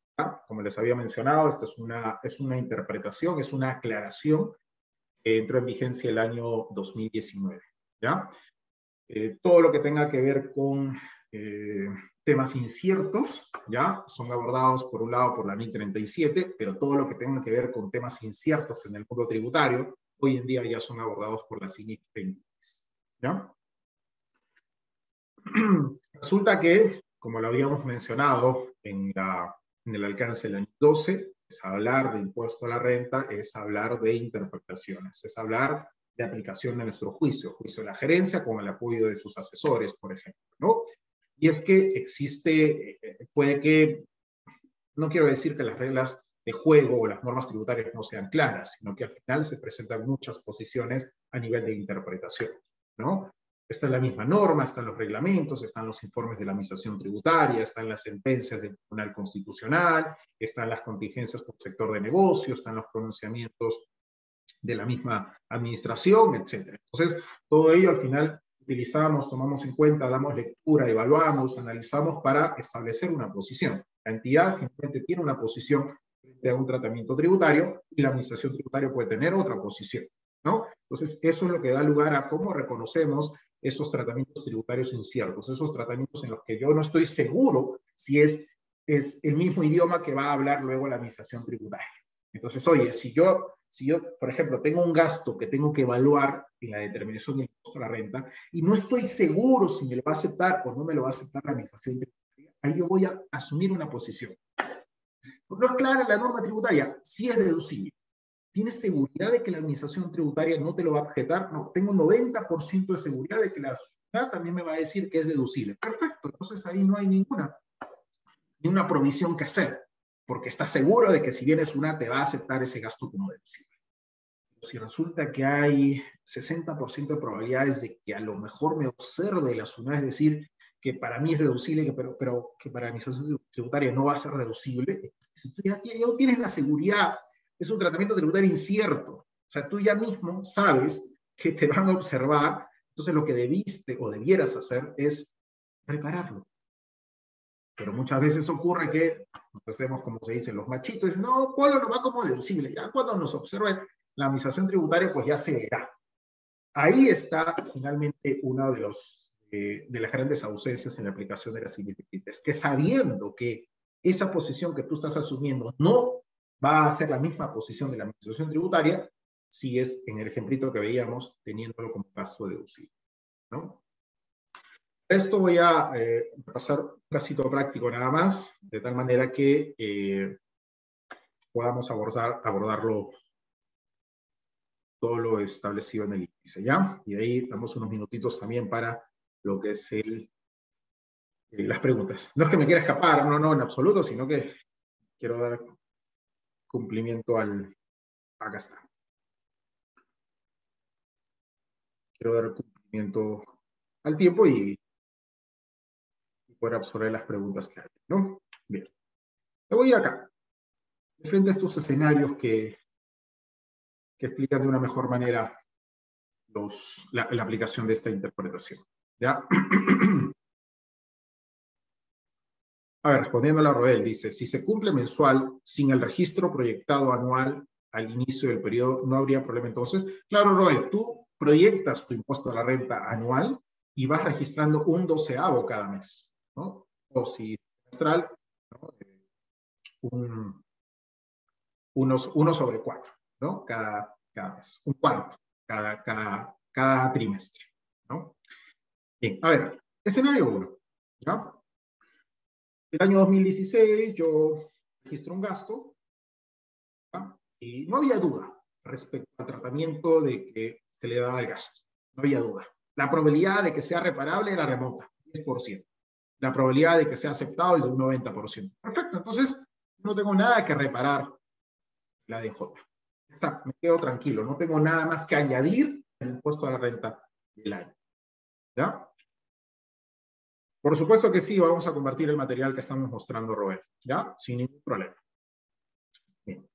Como les había mencionado, esta es una, es una interpretación, es una aclaración que entró en vigencia el año 2019. ¿ya? Eh, todo lo que tenga que ver con eh, temas inciertos, ¿ya? Son abordados por un lado por la NIC 37, pero todo lo que tenga que ver con temas inciertos en el mundo tributario, hoy en día ya son abordados por la CINIC 23, ¿ya? Resulta que, como lo habíamos mencionado en, la, en el alcance del año 12, es hablar de impuesto a la renta, es hablar de interpretaciones, es hablar de aplicación de nuestro juicio, juicio de la gerencia con el apoyo de sus asesores, por ejemplo, ¿no? Y es que existe, eh, puede que, no quiero decir que las reglas de juego o las normas tributarias no sean claras, sino que al final se presentan muchas posiciones a nivel de interpretación, ¿no? Está la misma norma, están los reglamentos, están los informes de la Administración Tributaria, están las sentencias del Tribunal Constitucional, están las contingencias por sector de negocios, están los pronunciamientos de la misma administración, etc. Entonces, todo ello al final utilizamos, tomamos en cuenta, damos lectura, evaluamos, analizamos para establecer una posición. La entidad finalmente tiene una posición frente a un tratamiento tributario y la administración tributaria puede tener otra posición. ¿no? Entonces, eso es lo que da lugar a cómo reconocemos esos tratamientos tributarios inciertos, esos tratamientos en los que yo no estoy seguro si es, es el mismo idioma que va a hablar luego la administración tributaria. Entonces, oye, si yo si yo, por ejemplo, tengo un gasto que tengo que evaluar en la determinación del impuesto a la renta y no estoy seguro si me lo va a aceptar o no me lo va a aceptar la administración tributaria, ahí yo voy a asumir una posición. No es clara la norma tributaria, sí es deducible. ¿Tienes seguridad de que la administración tributaria no te lo va a objetar? No, tengo 90% de seguridad de que la sociedad también me va a decir que es deducible. Perfecto, entonces ahí no hay ninguna, ninguna provisión que hacer porque está seguro de que si vienes una te va a aceptar ese gasto como deducible. Si resulta que hay 60% de probabilidades de que a lo mejor me observe la SUNA, es decir, que para mí es deducible, pero, pero que para mi administración tributaria no va a ser deducible, si tú ya, ya tienes la seguridad, es un tratamiento tributario incierto. O sea, tú ya mismo sabes que te van a observar, entonces lo que debiste o debieras hacer es prepararlo. Pero muchas veces ocurre que nos hacemos, como se dice, los machitos, dicen, no, Polo no va como deducible. Ya cuando nos observe la administración tributaria, pues ya se verá. Ahí está finalmente una de, los, eh, de las grandes ausencias en la aplicación de las Es que sabiendo que esa posición que tú estás asumiendo no va a ser la misma posición de la administración tributaria, si es en el ejemplito que veíamos, teniéndolo como gasto deducible. ¿no? Esto voy a eh, pasar un casito práctico nada más, de tal manera que eh, podamos abordar, abordarlo todo lo establecido en el índice, ¿ya? Y ahí damos unos minutitos también para lo que es el, eh, las preguntas. No es que me quiera escapar, no, no, en absoluto, sino que quiero dar cumplimiento al... Acá está. Quiero dar cumplimiento al tiempo y poder absorber las preguntas que hay, ¿no? Bien. Me voy a ir acá, frente a estos escenarios que, que explican de una mejor manera la aplicación de esta interpretación. ¿ya? A ver, respondiendo a la Roel, dice, si se cumple mensual sin el registro proyectado anual al inicio del periodo, no habría problema entonces. Claro, Roel, tú proyectas tu impuesto a la renta anual y vas registrando un doceavo cada mes, ¿no? O si trimestral, un, unos, uno sobre cuatro, ¿no? Cada, cada mes, un cuarto, cada, cada, cada trimestre, ¿no? Bien, a ver, escenario uno. El año 2016 yo registro un gasto y no había duda respecto al tratamiento de que se le daba el gasto. No había duda. La probabilidad de que sea reparable era remota, 10%. La probabilidad de que sea aceptado es de un 90%. Perfecto, entonces no tengo nada que reparar la DJ. Me quedo tranquilo, no tengo nada más que añadir al impuesto a la renta del año. ¿Ya? Por supuesto que sí, vamos a convertir el material que estamos mostrando, Robert, ¿ya? Sin ningún problema. Bien.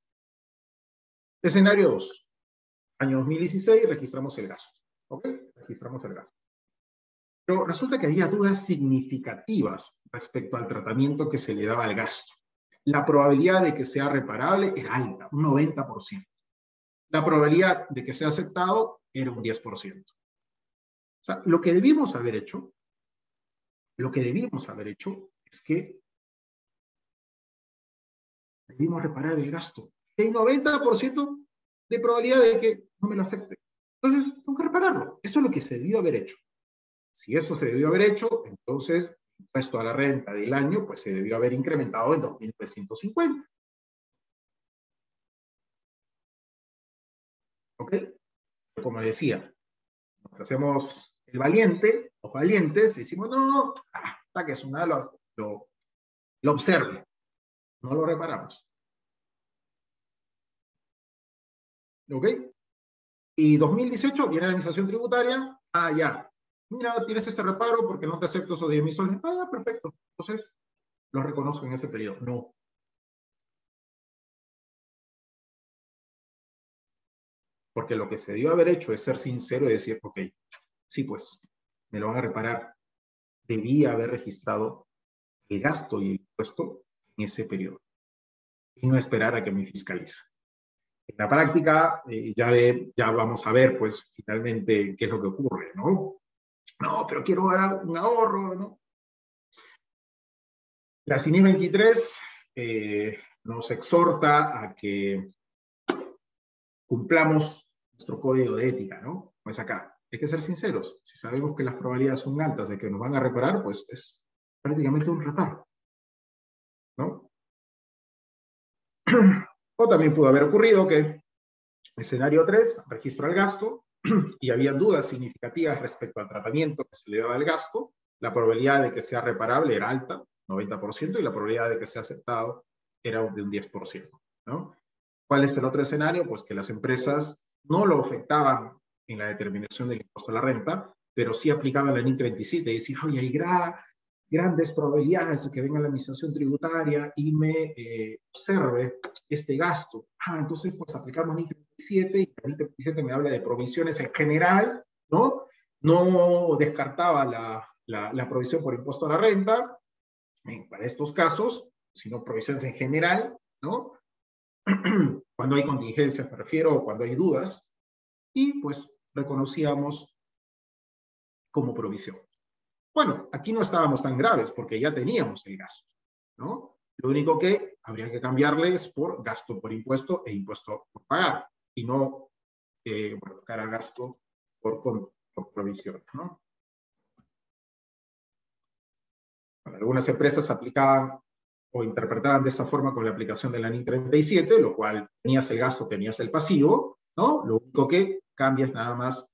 Escenario 2. Año 2016, registramos el gasto. ¿Ok? Registramos el gasto. Pero resulta que había dudas significativas respecto al tratamiento que se le daba al gasto. La probabilidad de que sea reparable era alta, un 90%. La probabilidad de que sea aceptado era un 10%. O sea, lo que debimos haber hecho lo que debíamos haber hecho es que debimos reparar el gasto. Hay 90% de probabilidad de que no me lo acepte. Entonces, tengo que repararlo. Eso es lo que se debió haber hecho. Si eso se debió haber hecho, entonces el impuesto a la renta del año pues se debió haber incrementado en 2.350. ¿Ok? Como decía, hacemos el valiente, los valientes, decimos, no, hasta que su lo, lo, lo observe. No lo reparamos. ¿Ok? Y 2018 viene la administración tributaria. Ah, ya. Mira, tienes este reparo porque no te acepto esos 10 mil soles. Ah, perfecto. Entonces, lo reconozco en ese periodo. No. Porque lo que se debió haber hecho es ser sincero y decir, ok, sí, pues, me lo van a reparar. Debía haber registrado el gasto y el impuesto en ese periodo y no esperar a que me fiscalice. En la práctica, eh, ya, ya vamos a ver, pues, finalmente qué es lo que ocurre, ¿no? No, pero quiero un ahorro, ¿no? La CINI 23 eh, nos exhorta a que cumplamos nuestro código de ética, ¿no? Pues acá, hay que ser sinceros. Si sabemos que las probabilidades son altas de que nos van a reparar, pues es prácticamente un reparo. ¿No? o también pudo haber ocurrido que escenario 3, registro el gasto, y había dudas significativas respecto al tratamiento que se le daba al gasto, la probabilidad de que sea reparable era alta, 90%, y la probabilidad de que sea aceptado era de un 10%. ¿no? ¿Cuál es el otro escenario? Pues que las empresas no lo afectaban en la determinación del impuesto a la renta, pero sí aplicaba la NIN 37 y decía, oye, hay grandes probabilidades de que venga la administración tributaria y me eh, observe este gasto. Ah, entonces pues aplicamos NIN 37 y la 37 me habla de provisiones en general, ¿no? No descartaba la, la, provisión por impuesto a la renta para estos casos, sino provisiones en general, ¿no? cuando hay contingencias, me refiero, o cuando hay dudas, y pues reconocíamos como provisión. Bueno, aquí no estábamos tan graves porque ya teníamos el gasto, ¿no? Lo único que habría que cambiarle es por gasto por impuesto e impuesto por pagar y no eh, cara gasto por, por algunas empresas aplicaban o interpretaban de esta forma con la aplicación de la NIN 37, lo cual tenías el gasto, tenías el pasivo, ¿no? Lo único que cambias nada más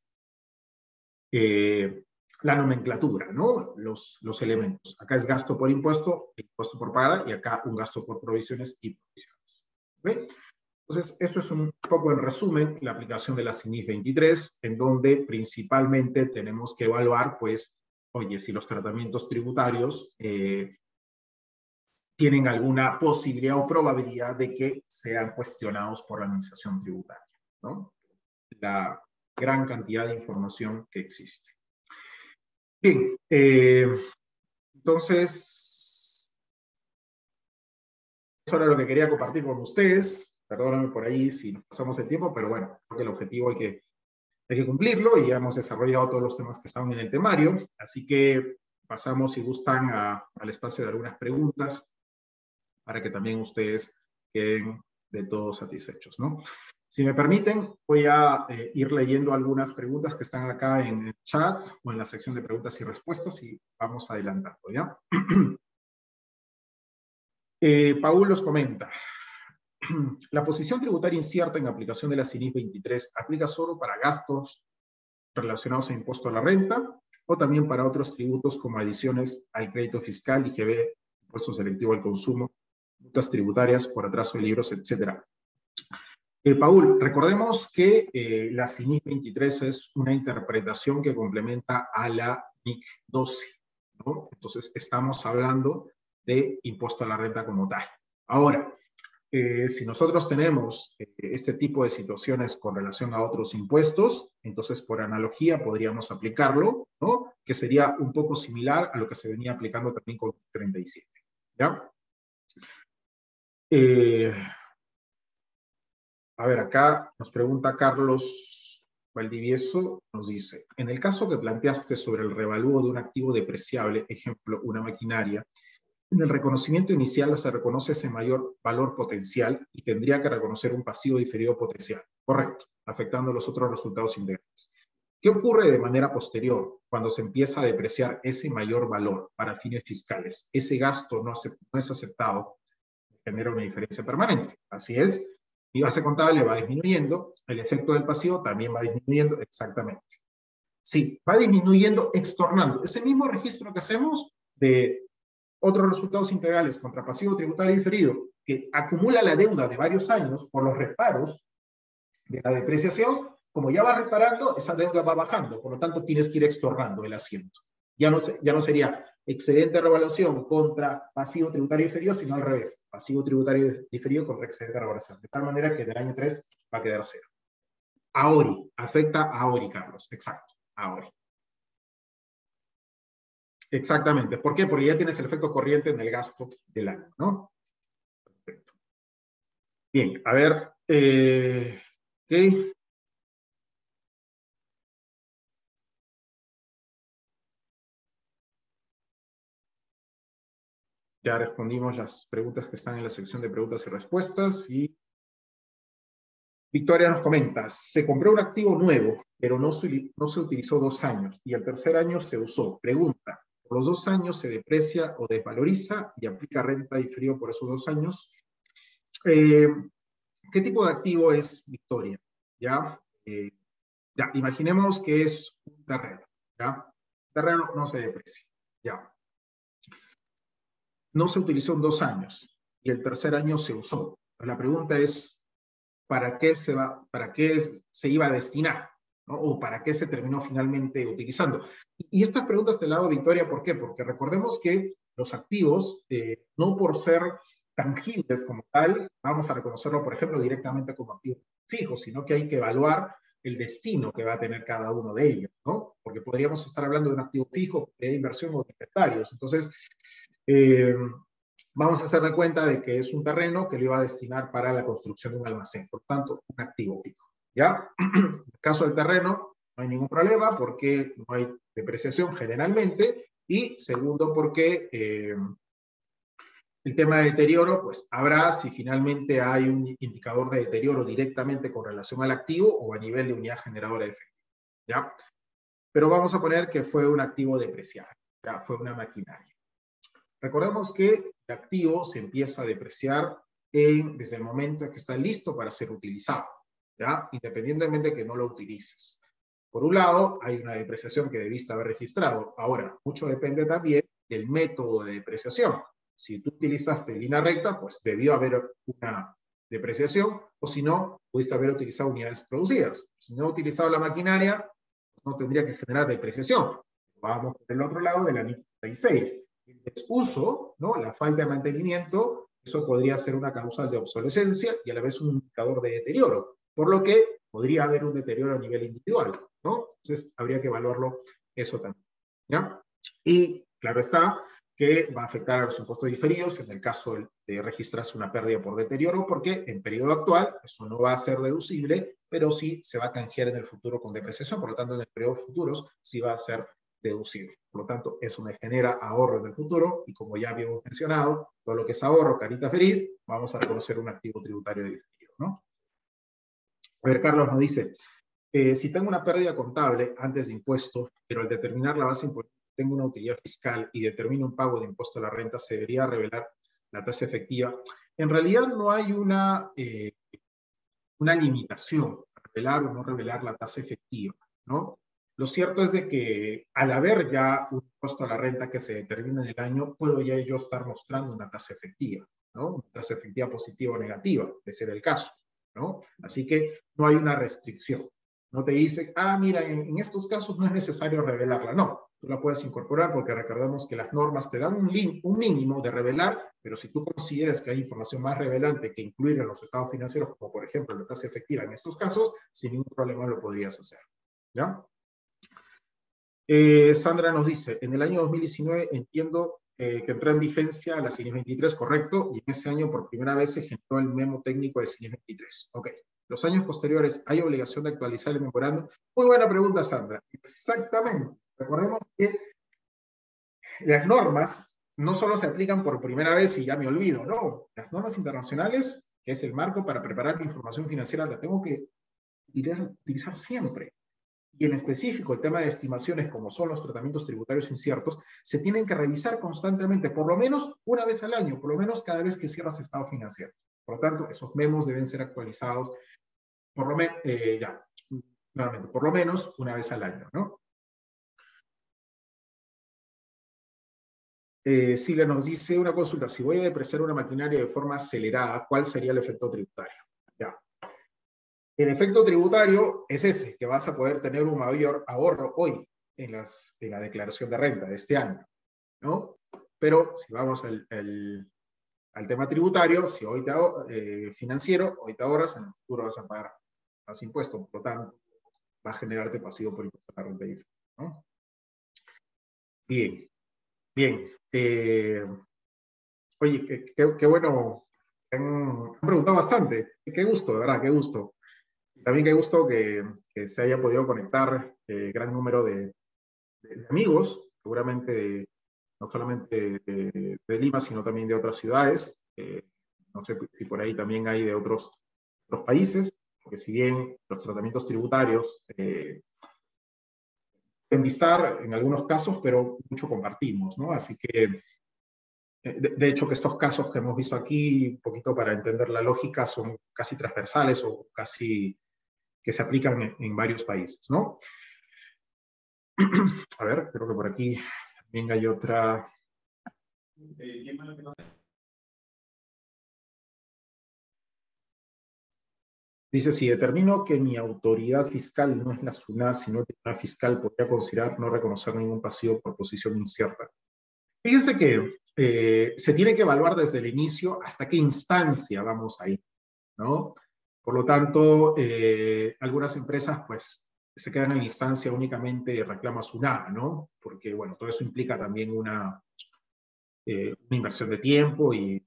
eh, la nomenclatura, ¿no? Los, elementos. Acá es gasto por impuesto, impuesto por pagar, y acá un gasto por provisiones y provisiones. Entonces, esto es un poco en resumen la aplicación de la CINIF 23, en donde principalmente tenemos que evaluar, pues, oye, si los tratamientos tributarios eh, tienen alguna posibilidad o probabilidad de que sean cuestionados por la administración tributaria. ¿no? la gran cantidad de información que existe. Bien, eh, entonces, eso era lo que quería compartir con ustedes. Perdóname por ahí si pasamos el tiempo, pero bueno, creo que el objetivo hay que, hay que cumplirlo y ya hemos desarrollado todos los temas que estaban en el temario. Así que pasamos, si gustan, al espacio de algunas preguntas para que también ustedes queden de todos satisfechos, ¿no? Si me permiten, voy a eh, ir leyendo algunas preguntas que están acá en el chat o en la sección de preguntas y respuestas y vamos adelantando, ¿ya? eh, Paul los comenta. La posición tributaria incierta en aplicación de la CINIS 23 aplica solo para gastos relacionados a impuesto a la renta o también para otros tributos como adiciones al crédito fiscal, IGB, impuesto selectivo al consumo, multas tributarias por atraso de libros, etc. Eh, Paul, recordemos que eh, la CINIC 23 es una interpretación que complementa a la NIC 12, ¿no? Entonces, estamos hablando de impuesto a la renta como tal. Ahora, eh, si nosotros tenemos este tipo de situaciones con relación a otros impuestos, entonces por analogía podríamos aplicarlo, ¿no? Que sería un poco similar a lo que se venía aplicando también con 37, ¿ya? Eh, a ver, acá nos pregunta Carlos Valdivieso, nos dice, en el caso que planteaste sobre el revalúo de un activo depreciable, ejemplo, una maquinaria, en el reconocimiento inicial se reconoce ese mayor valor potencial y tendría que reconocer un pasivo diferido potencial. Correcto, afectando los otros resultados integrales. ¿Qué ocurre de manera posterior cuando se empieza a depreciar ese mayor valor para fines fiscales? Ese gasto no, es aceptado genera una diferencia permanente. Así es, mi base contable va disminuyendo, el efecto del pasivo también va disminuyendo exactamente. Sí, va disminuyendo extornando. Ese mismo registro que hacemos de otros resultados integrales contra pasivo tributario diferido, que acumula la deuda de varios años por los reparos de la depreciación, como ya va reparando, esa deuda va bajando, por lo tanto tienes que ir extornando el asiento. Ya no, ya no sería excedente de revaluación contra pasivo tributario diferido, sino al revés, pasivo tributario diferido contra excedente de revaluación. De tal manera que en el año 3 va a quedar cero. AORI, afecta a AORI, Carlos, exacto, AORI. Exactamente, ¿por qué? Porque ya tienes el efecto corriente en el gasto del año, ¿no? Perfecto. Bien, a ver, eh. Ya respondimos las preguntas que están en la sección de preguntas y respuestas. Y Victoria nos comenta, se compró un activo nuevo, pero no se, utilizó dos años y al tercer año se usó. Pregunta, ¿por los dos años se deprecia o desvaloriza y aplica renta y frío por esos dos años? Eh, ¿Qué tipo de activo es Victoria? ¿Ya? Eh, ya, imaginemos que es un terreno, ¿ya? terreno no se deprecia, ¿ya? no se utilizó en dos años y el tercer año se usó. La pregunta es, ¿para qué se, va, para qué se iba a destinar? ¿O para qué se terminó finalmente utilizando? Y estas preguntas te las hago, Victoria, ¿por qué? Porque recordemos que los activos, eh, no por ser tangibles como tal, vamos a reconocerlo, por ejemplo, directamente como activos fijos, sino que hay que evaluar el destino que va a tener cada uno de ellos, ¿no? Porque podríamos estar hablando de un activo fijo, de inversión o de inventarios. Entonces, eh, vamos a hacer de cuenta de que es un terreno que le iba a destinar para la construcción de un almacén, por tanto, un activo fijo. ¿Ya? En el caso del terreno, no hay ningún problema porque no hay depreciación generalmente, y segundo, porque eh, el tema de deterioro, pues habrá si finalmente hay un indicador de deterioro directamente con relación al activo o a nivel de unidad generadora de efectivo. ¿Ya? Pero vamos a poner que fue un activo depreciado, ya fue una maquinaria. Recordemos que el activo se empieza a depreciar desde el momento en que está listo para ser utilizado, ¿ya? independientemente de que no lo utilices. Por un lado, hay una depreciación que debiste haber registrado. Ahora, mucho depende también del método de depreciación. Si tú utilizaste línea recta, pues debió haber una depreciación, o si no, pudiste haber utilizado unidades producidas. Si no he utilizado la maquinaria, no tendría que generar depreciación. Vamos por el otro lado de la NIC 36 el desuso, ¿no? la falta de mantenimiento, eso podría ser una causa de obsolescencia y a la vez un indicador de deterioro, por lo que podría haber un deterioro a nivel individual, ¿no? Entonces habría que evaluarlo eso también, ¿ya? Y claro está, que va a afectar a los impuestos diferidos en el caso de registrarse una pérdida por deterioro, porque en periodo actual eso no va a ser deducible, pero sí se va a canjear en el futuro con depreciación, por lo tanto en el periodo futuros sí va a ser deducible. Por lo tanto, eso me genera ahorro en el futuro y como ya habíamos mencionado, todo lo que es ahorro, carita feliz, vamos a reconocer un activo tributario diferido. ¿no? A ver, Carlos nos dice, eh, si tengo una pérdida contable antes de impuesto, pero al determinar la base impositiva tengo una utilidad fiscal y determino un pago de impuesto a la renta, se debería revelar la tasa efectiva. En realidad no hay una, eh, una limitación revelar o no revelar la tasa efectiva, ¿no? Lo cierto es de que al haber ya un impuesto a la renta que se determina en el año, puedo ya yo estar mostrando una tasa efectiva, ¿no? Una tasa efectiva positiva o negativa, de ser el caso, ¿no? Así que no hay una restricción. No te dice, ah, mira, en, estos casos no es necesario revelarla. No, tú la puedes incorporar porque recordemos que las normas te dan un, mínimo de revelar, pero si tú consideras que hay información más revelante que incluir en los estados financieros, como por ejemplo la tasa efectiva en estos casos, sin ningún problema lo podrías hacer. Eh, Sandra nos dice, en el año 2019 entiendo eh, que entró en vigencia la CINIS 23, correcto, y en ese año por primera vez se generó el memo técnico de CINIS 23. Ok. Los años posteriores, ¿hay obligación de actualizar el memorando? Muy buena pregunta, Sandra. Exactamente. Recordemos que las normas no solo se aplican por primera vez y ya me olvido, no. Las normas internacionales, que es el marco para preparar mi información financiera, la tengo que utilizar siempre. Y en específico, el tema de estimaciones, como son los tratamientos tributarios inciertos, se tienen que revisar constantemente, por lo menos una vez al año, por lo menos cada vez que cierras estado financiero. Por lo tanto, esos memos deben ser actualizados por lo, eh, ya, por lo menos una vez al año, ¿no? Eh, Silvia nos dice una consulta, si voy a depreciar una maquinaria de forma acelerada, ¿cuál sería el efecto tributario? El efecto tributario es ese, que vas a poder tener un mayor ahorro hoy en, la declaración de renta de este año, ¿no? Pero si vamos al, tema tributario, si hoy te eh, financiero, hoy te ahorras, en el futuro vas a pagar más impuestos, por lo tanto, va a generarte pasivo por impuesto a la renta ¿no? Bien, bien. Eh, oye, qué, bueno, han, preguntado bastante, qué gusto, de verdad, qué gusto. También qué gusto que, se haya podido conectar eh, gran número de, amigos, seguramente no solamente de, Lima, sino también de otras ciudades. Eh, no sé si por ahí también hay de otros, otros países, porque si bien los tratamientos tributarios eh, pueden distar en algunos casos, pero mucho compartimos, ¿no? Así que, eh, de, hecho, que estos casos que hemos visto aquí, un poquito para entender la lógica, son casi transversales o casi que se aplican en, en varios países, ¿no? A ver, creo que por aquí Venga, hay otra. Dice, si determino que mi autoridad fiscal no es la SUNA, sino la fiscal, podría considerar no reconocer ningún pasivo por posición incierta. Fíjense que eh, se tiene que evaluar desde el inicio hasta qué instancia vamos a ir, ¿no? Por lo tanto, eh, algunas empresas pues se quedan en instancia únicamente reclama SUNA, ¿no? Porque, bueno, todo eso implica también una, eh, inversión de tiempo y,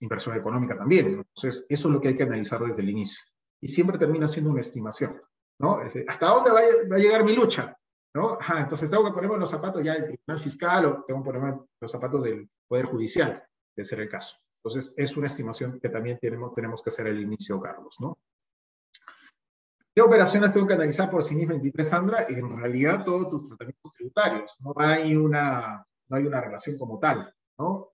inversión económica también. Entonces, eso es lo que hay que analizar desde el inicio. Y siempre termina siendo una estimación, ¿no? ¿Hasta dónde va a, llegar mi lucha? ¿No? entonces tengo que ponerme los zapatos ya del Tribunal Fiscal o tengo que ponerme los zapatos del Poder Judicial, de ser el caso. Entonces, es una estimación que también tenemos, tenemos que hacer al inicio, Carlos, ¿no? ¿Qué operaciones tengo que analizar por CINIS 23, Sandra? En realidad, todos tus tratamientos tributarios. No hay una, no hay una relación como tal.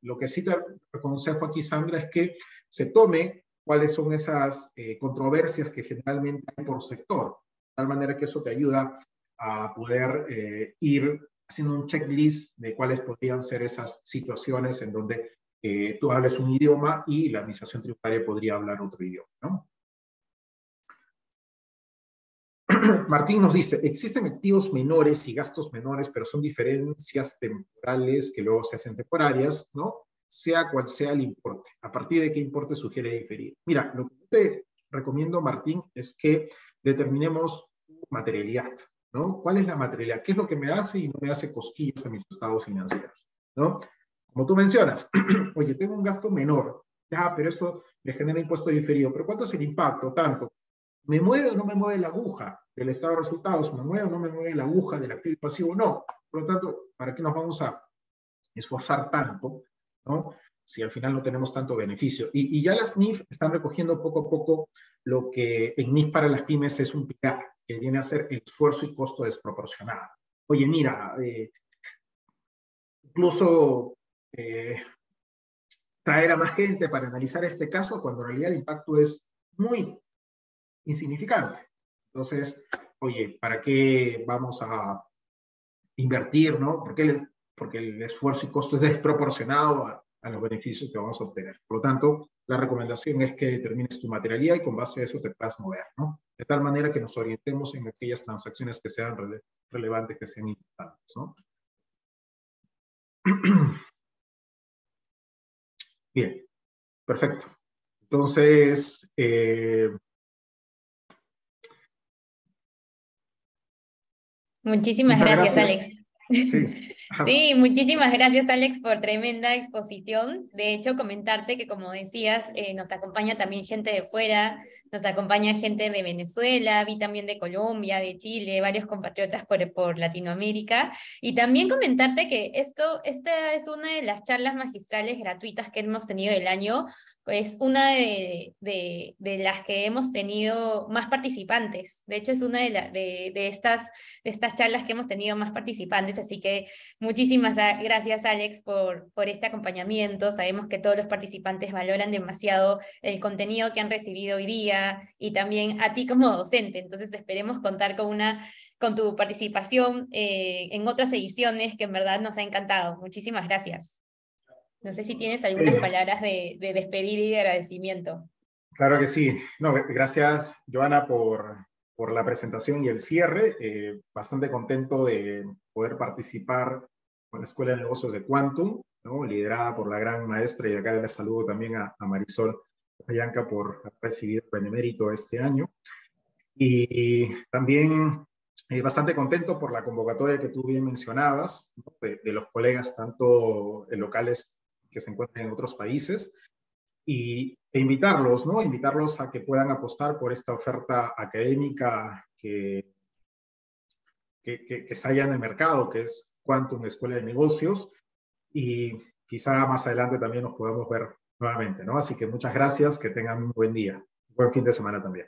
Lo que sí te aconsejo aquí, Sandra, es que se tome cuáles son esas eh, controversias que generalmente hay por sector, de tal manera que eso te ayuda a poder eh, ir haciendo un checklist de cuáles podrían ser esas situaciones en donde eh, tú hables un idioma y la administración tributaria podría hablar otro idioma. ¿no? Martín nos dice, existen activos menores y gastos menores, pero son diferencias temporales que luego se hacen temporarias, ¿no? Sea cual sea el importe. ¿A partir de qué importe sugiere diferir? Mira, lo que te recomiendo, Martín, es que determinemos materialidad, ¿no? ¿Cuál es la materialidad? ¿Qué es lo que me hace y no me hace cosquillas a mis estados financieros? ¿no? Como tú mencionas, oye, tengo un gasto menor, ya, pero eso me genera impuesto diferido, pero ¿cuánto es el impacto? Tanto. ¿Me mueve o no me mueve la aguja del estado de resultados? ¿Me mueve o no me mueve la aguja del activo y pasivo? No. Por lo tanto, ¿para qué nos vamos a esforzar tanto? ¿no? si al final no tenemos tanto beneficio. Y, ya las NIF están recogiendo poco a poco lo que en NIF para las pymes es un pilar, que viene a ser esfuerzo y costo desproporcionado. Oye, mira, eh, incluso eh, traer a más gente para analizar este caso, cuando en realidad el impacto es muy insignificante. Entonces, oye, ¿para qué vamos a invertir, no? Porque porque el esfuerzo y costo es desproporcionado a, a los beneficios que vamos a obtener. Por lo tanto, la recomendación es que determines tu materialidad y con base a eso te puedas mover, ¿no? De tal manera que nos orientemos en aquellas transacciones que sean relevantes, que sean importantes, ¿no? Bien, perfecto. Entonces, eh, Muchísimas gracias, Alex. Sí. muchísimas gracias Alex por tremenda exposición. De hecho, comentarte que como decías, eh, nos acompaña también gente de fuera, nos acompaña gente de Venezuela, vi también de Colombia, de Chile, varios compatriotas por, por Latinoamérica. Y también comentarte que esto, esta es una de las charlas magistrales gratuitas que hemos tenido el año es una de, de, de, las que hemos tenido más participantes. De hecho, es una de, la, de, estas, de estas charlas que hemos tenido más participantes. Así que muchísimas gracias, Alex, por, por este acompañamiento. Sabemos que todos los participantes valoran demasiado el contenido que han recibido hoy día y también a ti como docente. Entonces, esperemos contar con, una, con tu participación eh, en otras ediciones que en verdad nos ha encantado. Muchísimas gracias. No sé si tienes algunas palabras de, de despedir y de agradecimiento. Claro que sí. No, gracias, Joana, por, por la presentación y el cierre. Eh, bastante contento de poder participar con la Escuela de Negocios de Quantum, ¿no? liderada por la gran maestra, y acá le saludo también a, Marisol Ayanca por el benemérito este año. Y, también eh, bastante contento por la convocatoria que tú bien mencionabas, de, de, los colegas tanto locales que se encuentran en otros países y, e invitarlos, ¿no? Invitarlos a que puedan apostar por esta oferta académica que, que, que, que está en el mercado, que es Quantum Escuela de Negocios, y quizá más adelante también nos podamos ver nuevamente, ¿no? Así que muchas gracias, que tengan un buen día, buen fin de semana también.